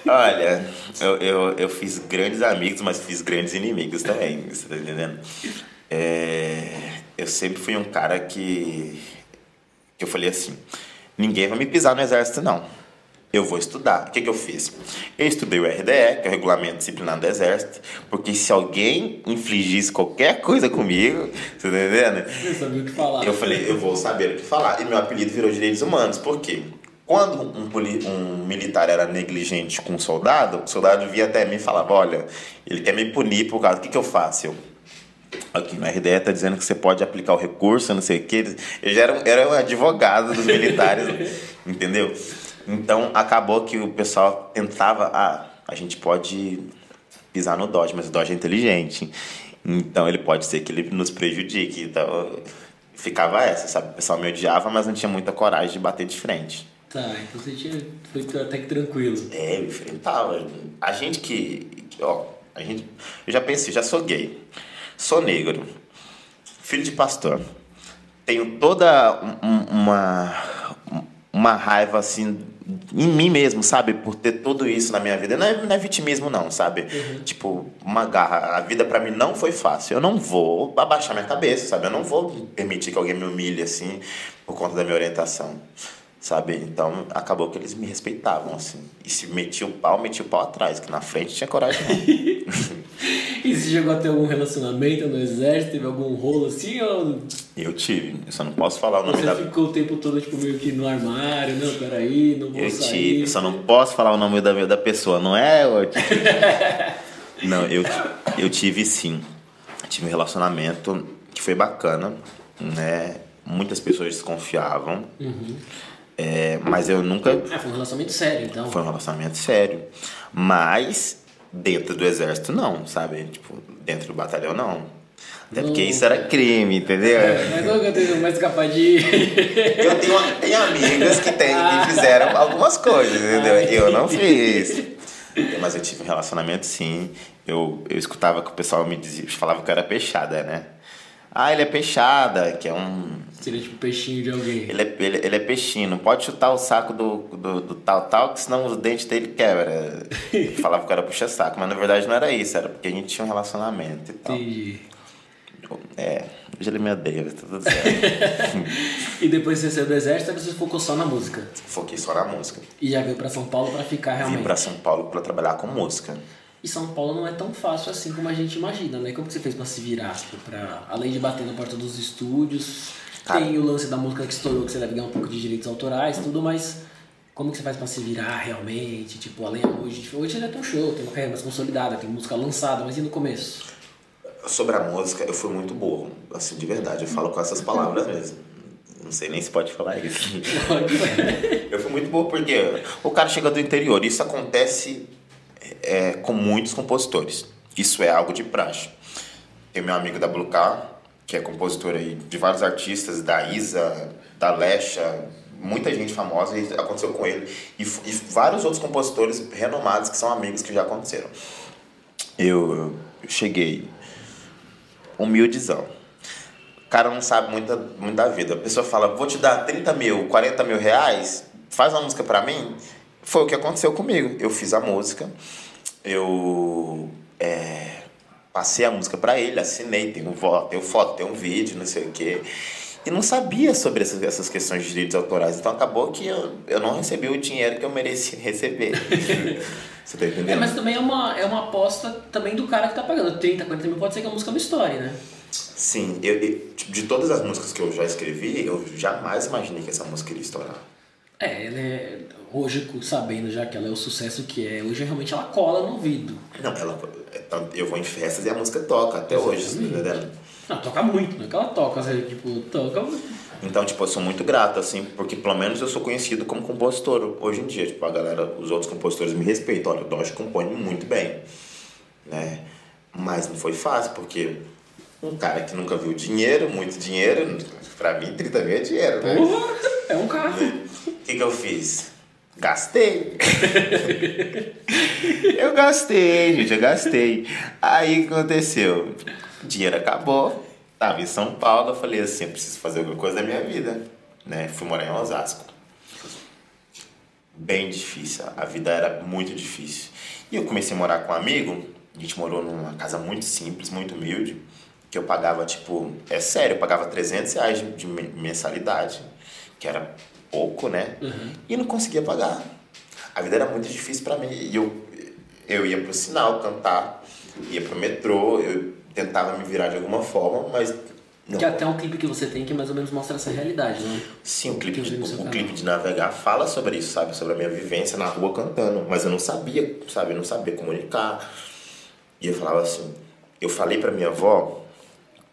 Speaker 2: Olha, eu, eu, eu fiz grandes amigos, mas fiz grandes inimigos também, você tá entendendo? É, eu sempre fui um cara que, que eu falei assim, ninguém vai me pisar no exército não eu vou estudar. O que, que eu fiz? Eu estudei o RDE, que é o Regulamento Disciplinar do Exército, porque se alguém infligisse qualquer coisa comigo, você tá entendendo?
Speaker 1: Eu sabia o que falar.
Speaker 2: Eu falei, eu vou saber o que falar. E meu apelido virou Direitos Humanos. Por quê? Quando um, um militar era negligente com um soldado, o soldado via até mim e falava, olha, ele quer me punir por causa, o que, que eu faço? Eu, aqui no RDE está dizendo que você pode aplicar o recurso, não sei o quê. Eu já era, era um advogado dos militares, (laughs) entendeu? Então acabou que o pessoal tentava, ah, a gente pode pisar no Dodge, mas o Dodge é inteligente. Então ele pode ser que ele nos prejudique. Então ficava essa, sabe? O pessoal me odiava, mas não tinha muita coragem de bater de frente.
Speaker 1: Tá, então você tinha, foi até que tranquilo.
Speaker 2: É, eu enfrentava. A gente que, ó, a gente, eu já pensei, já sou gay, sou negro, filho de pastor, tenho toda uma, uma raiva assim em mim mesmo, sabe? Por ter tudo isso na minha vida. Não é, não é vitimismo, não, sabe?
Speaker 1: Uhum.
Speaker 2: Tipo, uma garra. A vida para mim não foi fácil. Eu não vou abaixar minha cabeça, sabe? Eu não vou permitir que alguém me humilhe assim por conta da minha orientação. Sabe? Então acabou que eles me respeitavam, assim. E se metia o pau, metia o pau atrás, que na frente tinha coragem não. (laughs)
Speaker 1: E você chegou a ter algum relacionamento no exército? Teve algum rolo assim? Ou
Speaker 2: Eu tive, eu só não posso falar o nome
Speaker 1: você
Speaker 2: da.
Speaker 1: ficou o tempo todo tipo, meio que no armário? Não, peraí, não vou
Speaker 2: Eu
Speaker 1: sair.
Speaker 2: tive, eu só não posso falar o nome da, da pessoa, não é? (laughs) não, eu, eu tive sim. Tive um relacionamento que foi bacana, né? Muitas pessoas desconfiavam. É, mas eu nunca
Speaker 1: Ah, foi um relacionamento sério, então.
Speaker 2: Foi um relacionamento sério. Mas dentro do exército não, sabe? Tipo, dentro do batalhão não. Até porque isso era crime, entendeu?
Speaker 1: Mas não que eu tenho mais capaz de.
Speaker 2: Eu tenho, tenho amigas que, tem, que fizeram algumas coisas, entendeu?
Speaker 1: Ah,
Speaker 2: Eu não fiz. Mas eu tive um relacionamento sim. Eu, eu escutava que o pessoal me dizia, falava que eu era peixada, né? Ah, ele é peixada, que é um.
Speaker 1: Seria tipo peixinho de alguém.
Speaker 2: Ele é, ele, ele é peixinho, não pode chutar o saco do, do, do tal tal, que senão os dentes dele quebra. (laughs) Falava que era puxa-saco, mas na verdade não era isso, era porque a gente tinha um relacionamento e tal.
Speaker 1: Entendi.
Speaker 2: É, hoje ele me odeia, mas tá tudo certo. (laughs)
Speaker 1: E depois você saiu do exército, você focou só na música.
Speaker 2: Foquei só na música.
Speaker 1: E já veio pra São Paulo pra ficar realmente.
Speaker 2: Vim pra São Paulo pra trabalhar com música.
Speaker 1: E São Paulo não é tão fácil assim como a gente imagina, né? Como que você fez pra se virar? Tipo, pra, além de bater na porta dos estúdios,
Speaker 2: Cara.
Speaker 1: tem o lance da música que estourou, que você deve ganhar um pouco de direitos autorais e tudo, mas como que você faz pra se virar realmente? Tipo, além hoje, tipo, hoje já tem um show, tem uma carreira mais consolidada, tem música lançada, mas e no começo?
Speaker 2: Sobre a música, eu fui muito burro, assim, de verdade. Eu falo com essas palavras mesmo. Não sei nem se pode falar isso. Eu fui muito burro porque o cara chega do interior. Isso acontece é, com muitos compositores. Isso é algo de praxe. Tem meu amigo da Blue Car, que é compositor aí de vários artistas, da Isa, da Lesha, muita gente famosa, e aconteceu com ele. E, e vários outros compositores renomados que são amigos que já aconteceram. Eu, cheguei humildezão. O cara não sabe muito, muito da vida. A pessoa fala, vou te dar 30 mil, 40 mil reais, faz uma música pra mim. Foi o que aconteceu comigo. Eu fiz a música, eu é, passei a música pra ele, assinei, voto, tem foto, tem um vídeo, não sei o quê. E não sabia sobre essas, essas questões de direitos autorais. Então acabou que eu, eu não recebi o dinheiro que eu merecia receber. (laughs) Você tá entendendo?
Speaker 1: É, mas também é uma, é uma aposta também do cara que tá pagando. 30, 40 mil pode ser que a música não estoure, né?
Speaker 2: Sim, eu, eu- tipo, de todas as músicas que eu já escrevi, eu jamais imaginei que essa música iria estourar.
Speaker 1: É, né? Hoje, sabendo já que ela é o sucesso que é, hoje realmente ela cola no ouvido.
Speaker 2: Não, ela, é eu vou em festas e a música toca até hoje, você tá entendendo?
Speaker 1: Não, toca muito, não é que ela toca, assim, tipo, toca.
Speaker 2: Então, tipo, eu sou muito grato, assim, porque pelo menos eu sou conhecido como compositor hoje em dia. Tipo, a galera, os outros compositores me respeitam. Olha, o Dodge compõe muito bem, né? Mas não foi fácil, porque um cara que nunca viu dinheiro, muito dinheiro, pra mim 30 mil é dinheiro, né?
Speaker 1: Porra, é um carro.
Speaker 2: O que, que eu fiz? Gastei. (laughs) eu gastei, gente, eu gastei. Aí o que aconteceu? O dinheiro acabou. Tava em São Paulo, eu falei assim, eu preciso fazer alguma coisa da minha vida. Né? Fui morar em Osasco. Bem difícil, a vida era muito difícil. E eu comecei a morar com um amigo, a gente morou numa casa muito simples, muito humilde, que eu pagava, tipo, é sério, eu pagava 300 reais de, de men- mensalidade, que era pouco, né? E não conseguia pagar. A vida era muito difícil pra mim. E eu, eu ia pro sinal cantar, ia pro metrô, eu tentava me virar de alguma forma, mas não.
Speaker 1: Que até um clipe que você tem que mais ou menos mostra essa realidade, né?
Speaker 2: Sim, o clipe, de, o clipe de navegar fala sobre isso, sabe? Sobre a minha vivência na rua cantando. Mas eu não sabia, sabe? Eu não sabia comunicar. E eu falava assim, eu falei pra minha avó,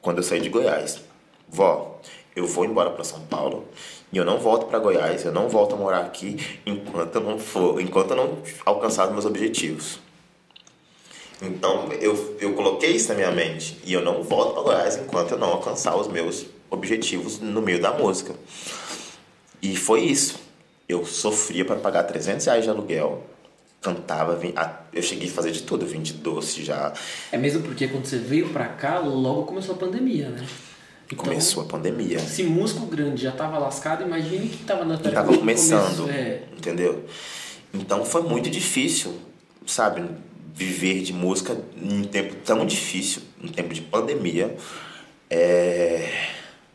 Speaker 2: quando eu saí de Goiás, vó, eu vou embora pra São Paulo e eu não volto pra Goiás, eu não volto a morar aqui enquanto eu não for, enquanto eu não alcançar meus objetivos. Então eu, eu coloquei isso na minha mente e eu não volto para Goiás enquanto eu não alcançar os meus objetivos no meio da música. E foi isso. Eu sofria para pagar 300 reais de aluguel, cantava, eu cheguei a fazer de tudo, vim de doce já.
Speaker 1: É mesmo porque quando você veio pra cá, logo começou a pandemia, né? Então,
Speaker 2: Começou a pandemia.
Speaker 1: Se músico grande já tava lascado, imagine que tava na
Speaker 2: Eu
Speaker 1: tarefa
Speaker 2: tava
Speaker 1: no
Speaker 2: começando,
Speaker 1: começo, é.
Speaker 2: entendeu? Então foi muito difícil, sabe? Viver de música em um tempo tão difícil, em tempo de pandemia. É...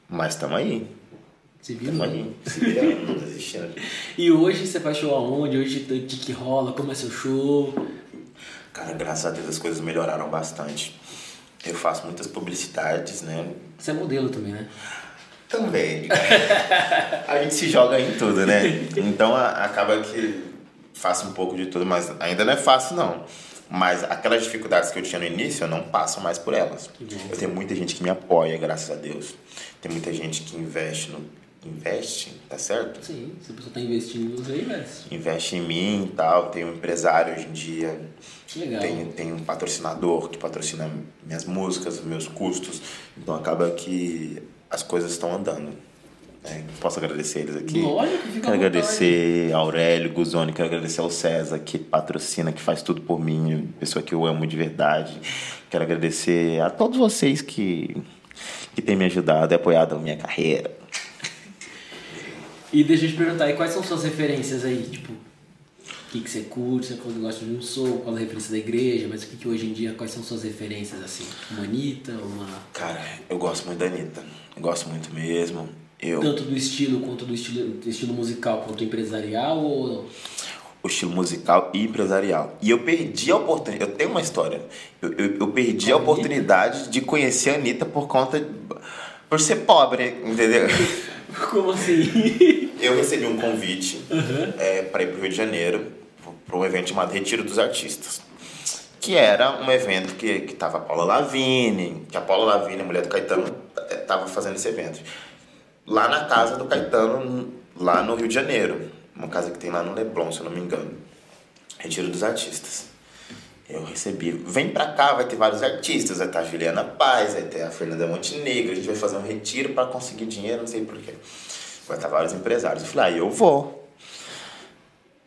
Speaker 2: Mas estamos aí.
Speaker 1: Se viu?
Speaker 2: Estamos
Speaker 1: né?
Speaker 2: aí. Se virando, não desistindo.
Speaker 1: E hoje você faz show aonde? Hoje de que rola? Como é seu show?
Speaker 2: Cara, graças a Deus as coisas melhoraram bastante. Eu faço muitas publicidades, né?
Speaker 1: Você é modelo também, né?
Speaker 2: Também. a gente se joga em tudo, né? Então a- acaba que faço um pouco de tudo, mas ainda não é fácil, não. Mas aquelas dificuldades que eu tinha no início, eu não passo mais por elas. Eu tenho muita gente que me apoia, graças a Deus. Tem muita gente que investe no. Investe, tá certo?
Speaker 1: Sim, se a pessoa tá investindo, você investe.
Speaker 2: Investe em mim e tal. Tenho um empresário hoje em dia.
Speaker 1: Que legal.
Speaker 2: Tenho um patrocinador que patrocina minhas músicas, meus custos. Então acaba que as coisas estão andando. né? Posso agradecer eles aqui?
Speaker 1: Lógico, fica
Speaker 2: Quero agradecer ao Aurélio Guzoni, quero agradecer ao César, que patrocina, que faz tudo por mim, pessoa que eu amo de verdade. Quero agradecer a todos vocês que, que têm me ajudado e apoiado a minha carreira.
Speaker 1: E deixa eu te perguntar, e quais são suas referências aí? Tipo, o que, que você curte? Você que gosta de um soul, qual a referência da igreja, mas o que, que hoje em dia, quais são suas referências assim? Uma Anitta, uma.
Speaker 2: Cara, eu gosto muito da Anitta. Eu gosto muito mesmo. Eu,
Speaker 1: Tanto do estilo quanto do estilo, estilo musical quanto empresarial ou.
Speaker 2: o estilo musical e empresarial. E eu perdi a oportunidade. Eu tenho uma história. Eu, eu, eu perdi a
Speaker 1: Anitta?
Speaker 2: oportunidade de conhecer a Anitta por conta. de- por ser pobre, entendeu? (laughs)
Speaker 1: Como assim?
Speaker 2: Eu recebi um convite é, para ir para o Rio de Janeiro para um evento chamado Retiro dos Artistas. Que era um evento que, que tava a Paula Lavigne, que a Paula Lavigne, a mulher do Caetano, estava fazendo esse evento. Lá na casa do Caetano, lá no Rio de Janeiro. Uma casa que tem lá no Leblon, se eu não me engano. Retiro dos Artistas. Eu recebi. Vem pra cá, vai ter vários artistas. Vai estar a Juliana Paz, vai ter a Fernanda Montenegro. A gente vai fazer um retiro para conseguir dinheiro, não sei porquê. Vai estar vários empresários. Eu falei, ah, eu vou.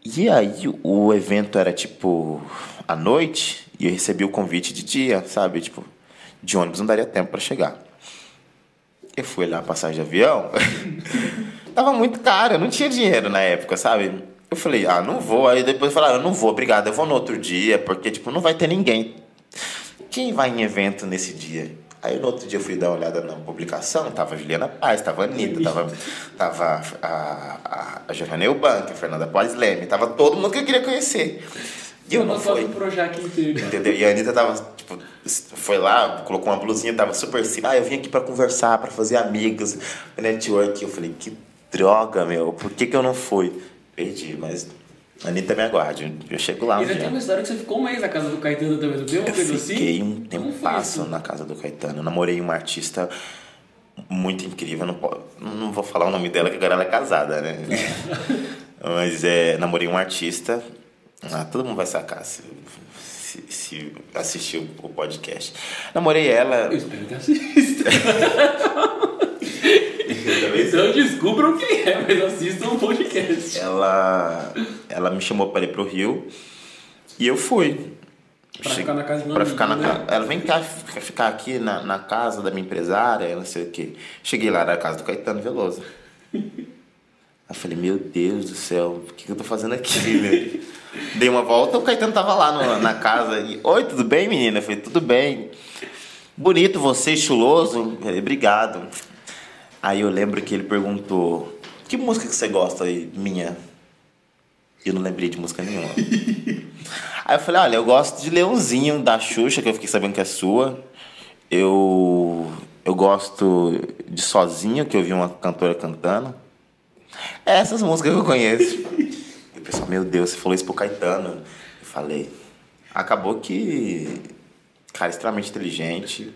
Speaker 2: E aí o evento era tipo à noite e eu recebi o convite de dia, sabe? Tipo, de ônibus não daria tempo para chegar. Eu fui olhar a passagem de avião. (laughs) Tava muito caro, eu não tinha dinheiro na época, sabe? Eu falei, ah, não vou. Aí depois falaram, não vou, obrigado, eu vou no outro dia, porque, tipo, não vai ter ninguém. Quem vai em evento nesse dia? Aí no outro dia eu fui dar uma olhada na publicação, tava a Juliana Paz, tava Anitta, tava, tava a, a, a Giovanna Eubank, a Fernanda Paz Leme, tava todo mundo que eu queria conhecer. E eu não fui.
Speaker 1: inteiro. cara.
Speaker 2: Entendeu? E a Anitta tava, tipo, foi lá, colocou uma blusinha, tava super assim. Ah, eu vim aqui pra conversar, pra fazer amigos, network. Eu falei, que droga, meu, por que que eu não fui? Perdi, mas a Anitta me aguarde, eu chego lá um
Speaker 1: E você tem
Speaker 2: dia.
Speaker 1: uma história que você ficou um mês na casa do Caetano também, não deu uma
Speaker 2: Eu
Speaker 1: coisa assim?
Speaker 2: fiquei um tempasso na casa do Caetano. Eu namorei uma artista muito incrível. Não, não vou falar o nome dela, que agora ela é casada, né? (laughs) Mas é, namorei um artista. Ah, todo mundo vai sacar se, se, se assistir o, o podcast. Namorei ela.
Speaker 1: Eu espero que assista. (laughs) Então descubram quem é, mas assistam o podcast.
Speaker 2: Ela, ela me chamou para ir pro Rio e eu fui.
Speaker 1: Pra
Speaker 2: Che-
Speaker 1: ficar na casa de uma
Speaker 2: pra ficar na
Speaker 1: amiga,
Speaker 2: ca- Ela vem cá fica- ficar aqui na, na casa da minha empresária, eu não sei o quê. Cheguei lá na casa do Caetano Veloso. Aí falei, meu Deus do céu, o que, que eu tô fazendo aqui, né? Dei uma volta, o Caetano tava lá no- na casa e, oi, tudo bem, menina? Eu falei, tudo bem. Bonito você. Eu falei, Obrigado. Aí eu lembro que ele perguntou, que música que você gosta aí, minha? Eu não lembrei de música nenhuma. (laughs) Aí eu falei, olha, eu gosto de Leãozinho da Xuxa, que eu fiquei sabendo que é sua. Eu, eu gosto de Sozinho, que eu vi uma cantora cantando. É essas músicas que eu conheço. E o pessoal, meu Deus, você falou isso pro Caetano. Eu falei. Acabou que. Cara, extremamente inteligente.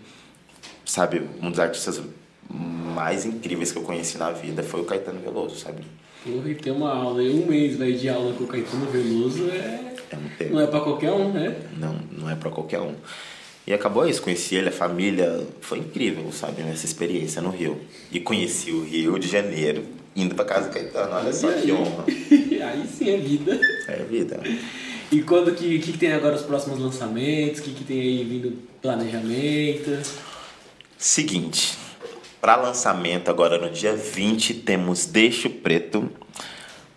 Speaker 2: Sabe, um dos artistas mais incríveis que eu conheci na vida foi o Caetano Veloso, sabe?
Speaker 1: Porra, e ter uma aula um mês vai de aula com o Caetano Veloso é...
Speaker 2: É um tempo.
Speaker 1: não é pra qualquer um, né?
Speaker 2: Não, não é pra qualquer um. E acabou isso, conheci ele, a família. Foi incrível, sabe, essa experiência no Rio. E conheci o Rio de Janeiro, indo pra casa do Caetano. Olha só que honra. (laughs)
Speaker 1: Aí sim é vida.
Speaker 2: É vida.
Speaker 1: E quando que, que, que tem agora os próximos lançamentos? O que, que tem aí vindo planejamento?
Speaker 2: Seguinte, para lançamento agora no dia 20 temos Deixa o Preto,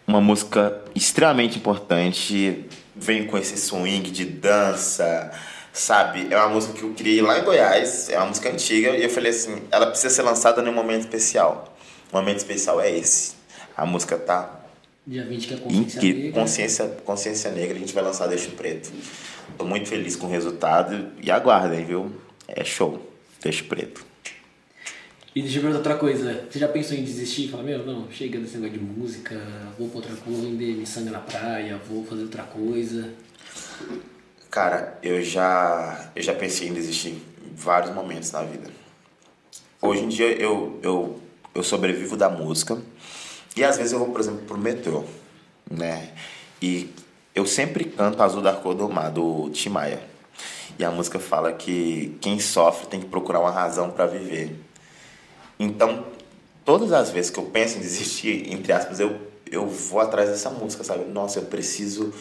Speaker 2: uma música extremamente importante, vem com esse swing de dança, sabe? É uma música que eu criei lá em Goiás, é uma música antiga e eu falei assim, ela precisa ser lançada num momento especial. O momento especial é esse. A música tá
Speaker 1: Dia 20 que é consciência
Speaker 2: que,
Speaker 1: negra.
Speaker 2: consciência, consciência negra, a gente vai lançar Deixa o Preto. Tô muito feliz com o resultado e aguardem, viu? É show. Deixa o Preto.
Speaker 1: E deixa eu perguntar outra coisa. Você já pensou em desistir? Fala, meu, não, chega desse negócio de música, vou pra outra coisa, me sangue na praia, vou fazer outra coisa.
Speaker 2: Cara, eu já, eu já pensei em desistir em vários momentos na vida. Hoje em dia eu, eu, eu sobrevivo da música e às vezes eu vou, por exemplo, pro metrô, né? E eu sempre canto Azul da Cor do Mar, do Tim Maia. E a música fala que quem sofre tem que procurar uma razão para viver. Então, todas as vezes que eu penso em desistir, entre aspas, eu, eu vou atrás dessa música, sabe? Nossa, eu preciso.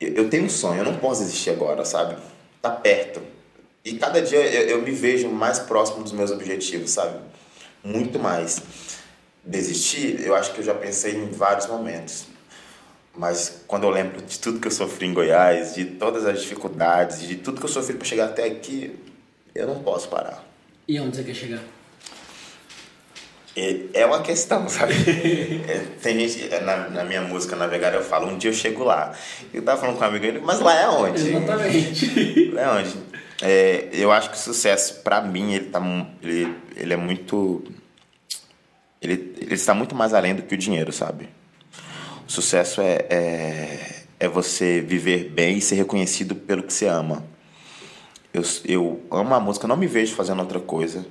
Speaker 2: Eu, eu tenho um sonho, eu não posso desistir agora, sabe? Tá perto. E cada dia eu, eu me vejo mais próximo dos meus objetivos, sabe? Muito mais. Desistir, eu acho que eu já pensei em vários momentos. Mas quando eu lembro de tudo que eu sofri em Goiás, de todas as dificuldades, de tudo que eu sofri para chegar até aqui, eu não posso parar.
Speaker 1: E onde você quer chegar?
Speaker 2: É, uma questão, sabe? (laughs) É, tem gente, é, na, na minha música Navegar eu falo, um dia eu chego lá. Eu tava falando com um amigo mas lá é onde?
Speaker 1: Exatamente.
Speaker 2: Lá é onde? É, eu acho que o sucesso, pra mim, ele, tá, ele, ele é muito. Ele, ele está muito mais além do que o dinheiro, sabe? O sucesso é, é, é você viver bem e ser reconhecido pelo que você ama. Eu, eu amo a música, não me vejo fazendo outra coisa.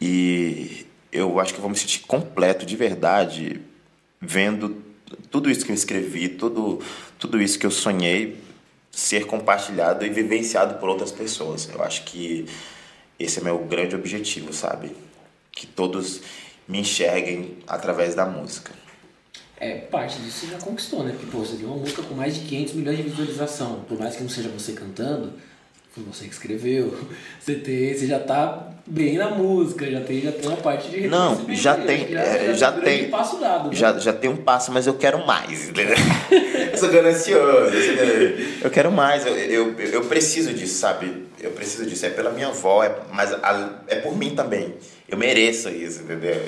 Speaker 2: E eu acho que eu vou me sentir completo, de verdade, vendo tudo isso que eu escrevi, tudo, tudo isso que eu sonhei ser compartilhado e vivenciado por outras pessoas. Eu acho que esse é meu grande objetivo, sabe? Que todos me enxerguem através da música.
Speaker 1: É, parte disso você já conquistou, né? Porque, pô, você tem uma música com mais de 500 milhões de visualização. Por mais que não seja você cantando, foi você que escreveu. (laughs) Você, tem, você já tá bem na música, já tem, já tem uma parte de
Speaker 2: Não, já tem,
Speaker 1: Já,
Speaker 2: é,
Speaker 1: já,
Speaker 2: já
Speaker 1: tem um passo dado, né?
Speaker 2: Já, já tem um passo, mas eu quero mais, entendeu? (laughs) eu sou ganancioso, eu, sou ganancioso. eu quero mais, eu, eu, eu preciso disso, sabe? Eu preciso disso. É pela minha avó, é, mas a- é por mim também. Eu mereço isso, entendeu?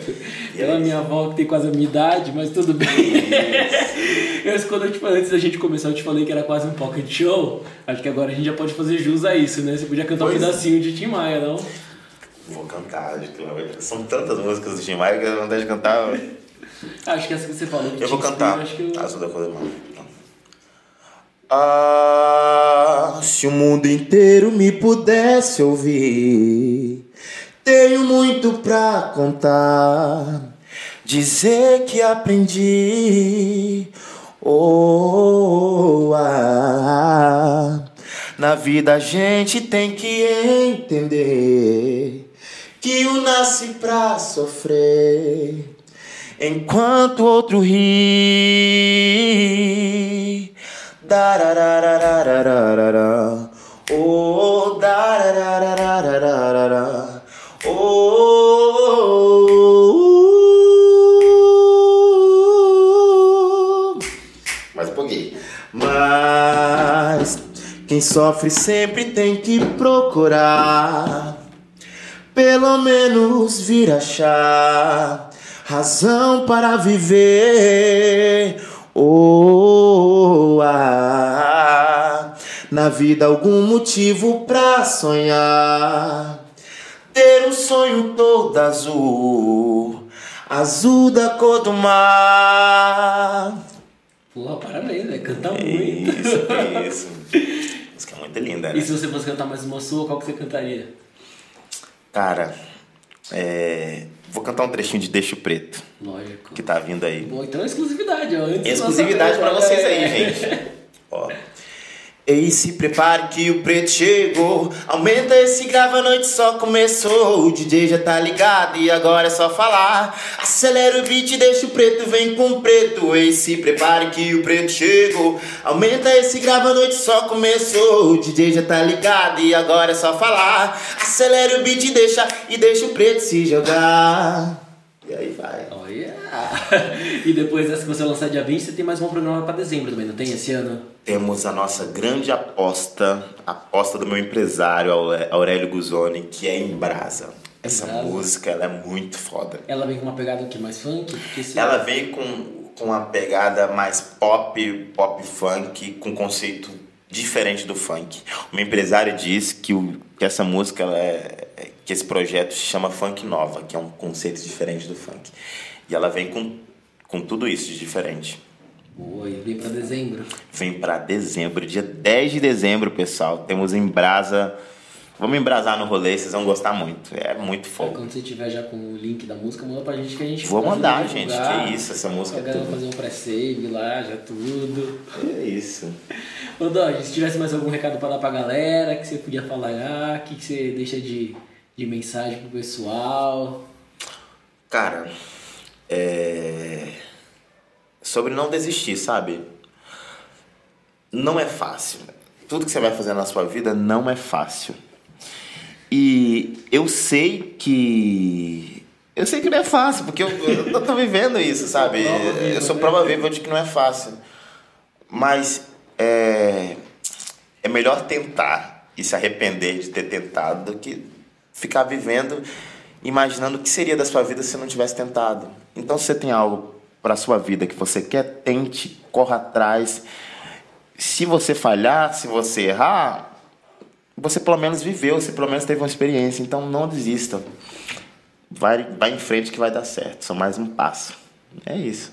Speaker 2: E é
Speaker 1: Pela
Speaker 2: isso.
Speaker 1: minha avó que tem quase a minha idade, mas tudo bem. eu, quando eu te falei, antes da gente começar, eu te falei que era quase um pocket show. Acho que agora a gente já pode fazer jus a isso, né? Você podia cantar
Speaker 2: Pois
Speaker 1: um pedacinho de Tim Maia, não?
Speaker 2: Vou cantar, são tantas músicas do Tim Maia que eu não deixo de cantar.
Speaker 1: Acho que essa que você falou que
Speaker 2: Eu vou
Speaker 1: inspira,
Speaker 2: cantar.
Speaker 1: Acho que eu...
Speaker 2: Azul da cor do mar. Ah, se o mundo inteiro me pudesse ouvir, tenho muito pra contar, dizer que aprendi. Oh, ah, na vida a gente tem que entender que um nasce pra sofrer. Enquanto outro ri Dararararararara Oh, dararararararara Oh Mais um pouquinho Mas Quem sofre sempre tem que procurar pelo menos vir achar razão para viver. Oh, ah, na vida algum motivo pra sonhar. Ter um sonho todo azul, azul da cor do mar.
Speaker 1: Pô, parabéns, né? Canta muito.
Speaker 2: Isso, (laughs) isso. Música muito linda,
Speaker 1: E
Speaker 2: né?
Speaker 1: se você fosse cantar mais uma sua, qual que você cantaria?
Speaker 2: Cara, é, vou cantar um trechinho de Deixo Preto,
Speaker 1: Lógico.
Speaker 2: que tá vindo aí.
Speaker 1: Bom, então é exclusividade, ó. Antes
Speaker 2: Exclusividade pra vocês aí,
Speaker 1: é.
Speaker 2: gente. (laughs) Ó. Ei, se prepare que o preto chegou. Aumenta esse grava, a noite só começou. O DJ já tá ligado e agora é só falar. Acelera o beat, deixa o preto, vem com o preto. Ei, se prepare que o preto chegou. Aumenta esse grava, a noite só começou. O DJ já tá ligado e agora é só falar. Acelera o beat, deixa e deixa o preto se jogar. E aí vai.
Speaker 1: Oh, yeah. (laughs) e depois dessa que você lançar dia 20, você tem mais um programa para dezembro também, não tem esse ano?
Speaker 2: Temos a nossa grande aposta, a aposta do meu empresário Aurélio Guzoni, que é em Brasa. Essa Brasa. música ela é muito foda.
Speaker 1: Ela vem com uma pegada que mais funk?
Speaker 2: Ela vem com, com uma pegada mais pop, pop funk, com conceito diferente do funk. O meu empresário diz que, o, que essa música ela é, que esse projeto se chama Funk Nova, que é um conceito diferente do funk. E ela vem com, com tudo isso de diferente.
Speaker 1: Boa, e vem para dezembro.
Speaker 2: Vem para dezembro, dia 10 de dezembro, pessoal. Temos em Brasa. Vamos embrasar no rolê, vocês vão gostar muito. É muito fogo.
Speaker 1: quando você tiver já com o link da música, manda pra gente que a gente
Speaker 2: Vou mandar, gente. Que isso, essa música é
Speaker 1: tudo. fazer um pré-save lá, já tudo.
Speaker 2: É isso.
Speaker 1: Ô Dodge, se tivesse mais algum recado para dar pra galera, que você podia falar, ah, que, que você deixa de, de mensagem pro pessoal?
Speaker 2: Cara, é sobre não desistir, sabe? Não é fácil. Tudo que você vai fazer na sua vida não é fácil. E eu sei que. Eu sei que não é fácil, porque eu, eu tô vivendo isso, sabe? Eu sou prova viva de que não é fácil. Mas é, é melhor tentar e se arrepender de ter tentado do que ficar vivendo imaginando o que seria da sua vida se não tivesse tentado. Então, se você tem algo para sua vida que você quer, tente, corra atrás. Se você falhar, se você errar, você pelo menos viveu, você pelo menos teve uma experiência. Então não desista. Vai, vai em frente que vai dar certo. Só mais um passo. É isso.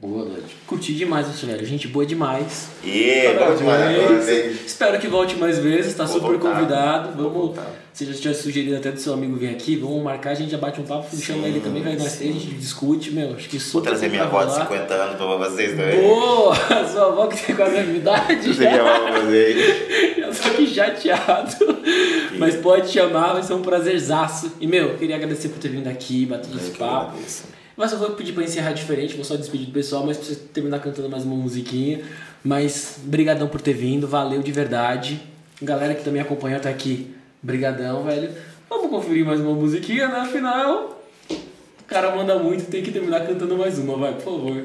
Speaker 1: Boa, Lud. Curti demais o velho. Gente boa demais.
Speaker 2: E yeah, demais.
Speaker 1: Espero que volte mais vezes. Tá Vou super voltar. convidado. Vamos. Se já tinha sugerido até do seu amigo vir aqui, vamos marcar, a gente já bate um papo, sim, chama ele também, vai três, a gente discute, meu. Acho que
Speaker 2: super. Vou trazer minha avó de 50 anos pra vocês também.
Speaker 1: Boa! (laughs) Sua avó que tem quase a minha idade.
Speaker 2: Já. minha avó pra vocês. (laughs)
Speaker 1: Eu tô aqui chateado. Mas pode chamar, vai ser um prazerzaço. E, meu, queria agradecer por ter vindo aqui, bater esse papo. Agradeço. Mas eu vou pedir pra encerrar diferente, vou só despedir do pessoal, mas preciso terminar cantando mais uma musiquinha. Mas brigadão por ter vindo, valeu de verdade. Galera que também acompanhou até aqui, brigadão, velho. Vamos conferir mais uma musiquinha, né? Afinal, o cara manda muito, tem que terminar cantando mais uma, vai, por favor.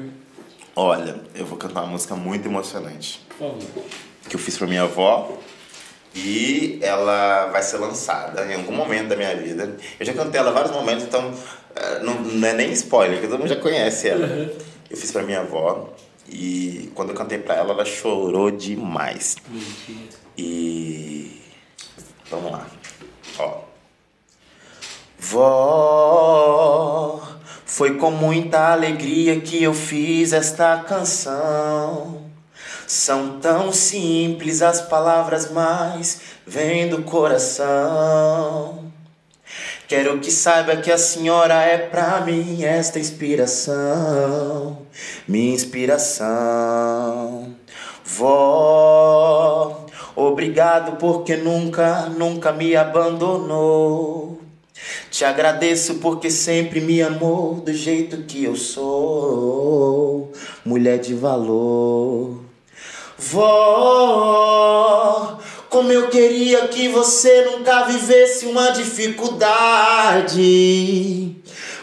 Speaker 2: Olha, eu vou cantar uma música muito emocionante.
Speaker 1: Por favor.
Speaker 2: Que eu fiz pra minha avó. E ela vai ser lançada em algum momento da minha vida. Eu já cantei ela vários momentos, então não, não é nem spoiler, porque todo mundo já conhece ela. Uhum. Eu fiz pra minha avó e quando eu cantei pra ela, ela chorou demais.
Speaker 1: Mentira.
Speaker 2: E. Vamos lá. Ó. Vó, foi com muita alegria que eu fiz esta canção. São tão simples as palavras, mas vêm do coração. Quero que saiba que a senhora é pra mim esta inspiração, minha inspiração. Vó, obrigado porque nunca, nunca me abandonou. Te agradeço porque sempre me amou do jeito que eu sou, mulher de valor. Vó, como eu queria que você nunca vivesse uma dificuldade.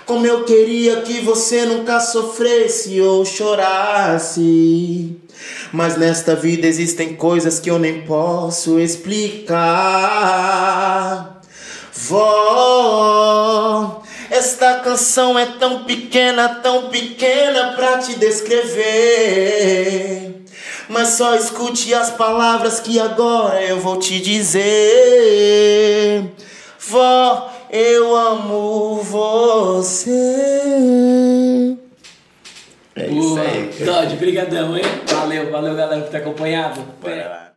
Speaker 2: Como eu queria que você nunca sofresse ou chorasse. Mas nesta vida existem coisas que eu nem posso explicar. Vó, esta canção é tão pequena, tão pequena pra te descrever. Mas só escute as palavras que agora eu vou te dizer. Vó, eu amo você.
Speaker 1: É isso aí. Dodge, brigadão, hein? Valeu, valeu galera por ter acompanhado.
Speaker 2: Bora lá.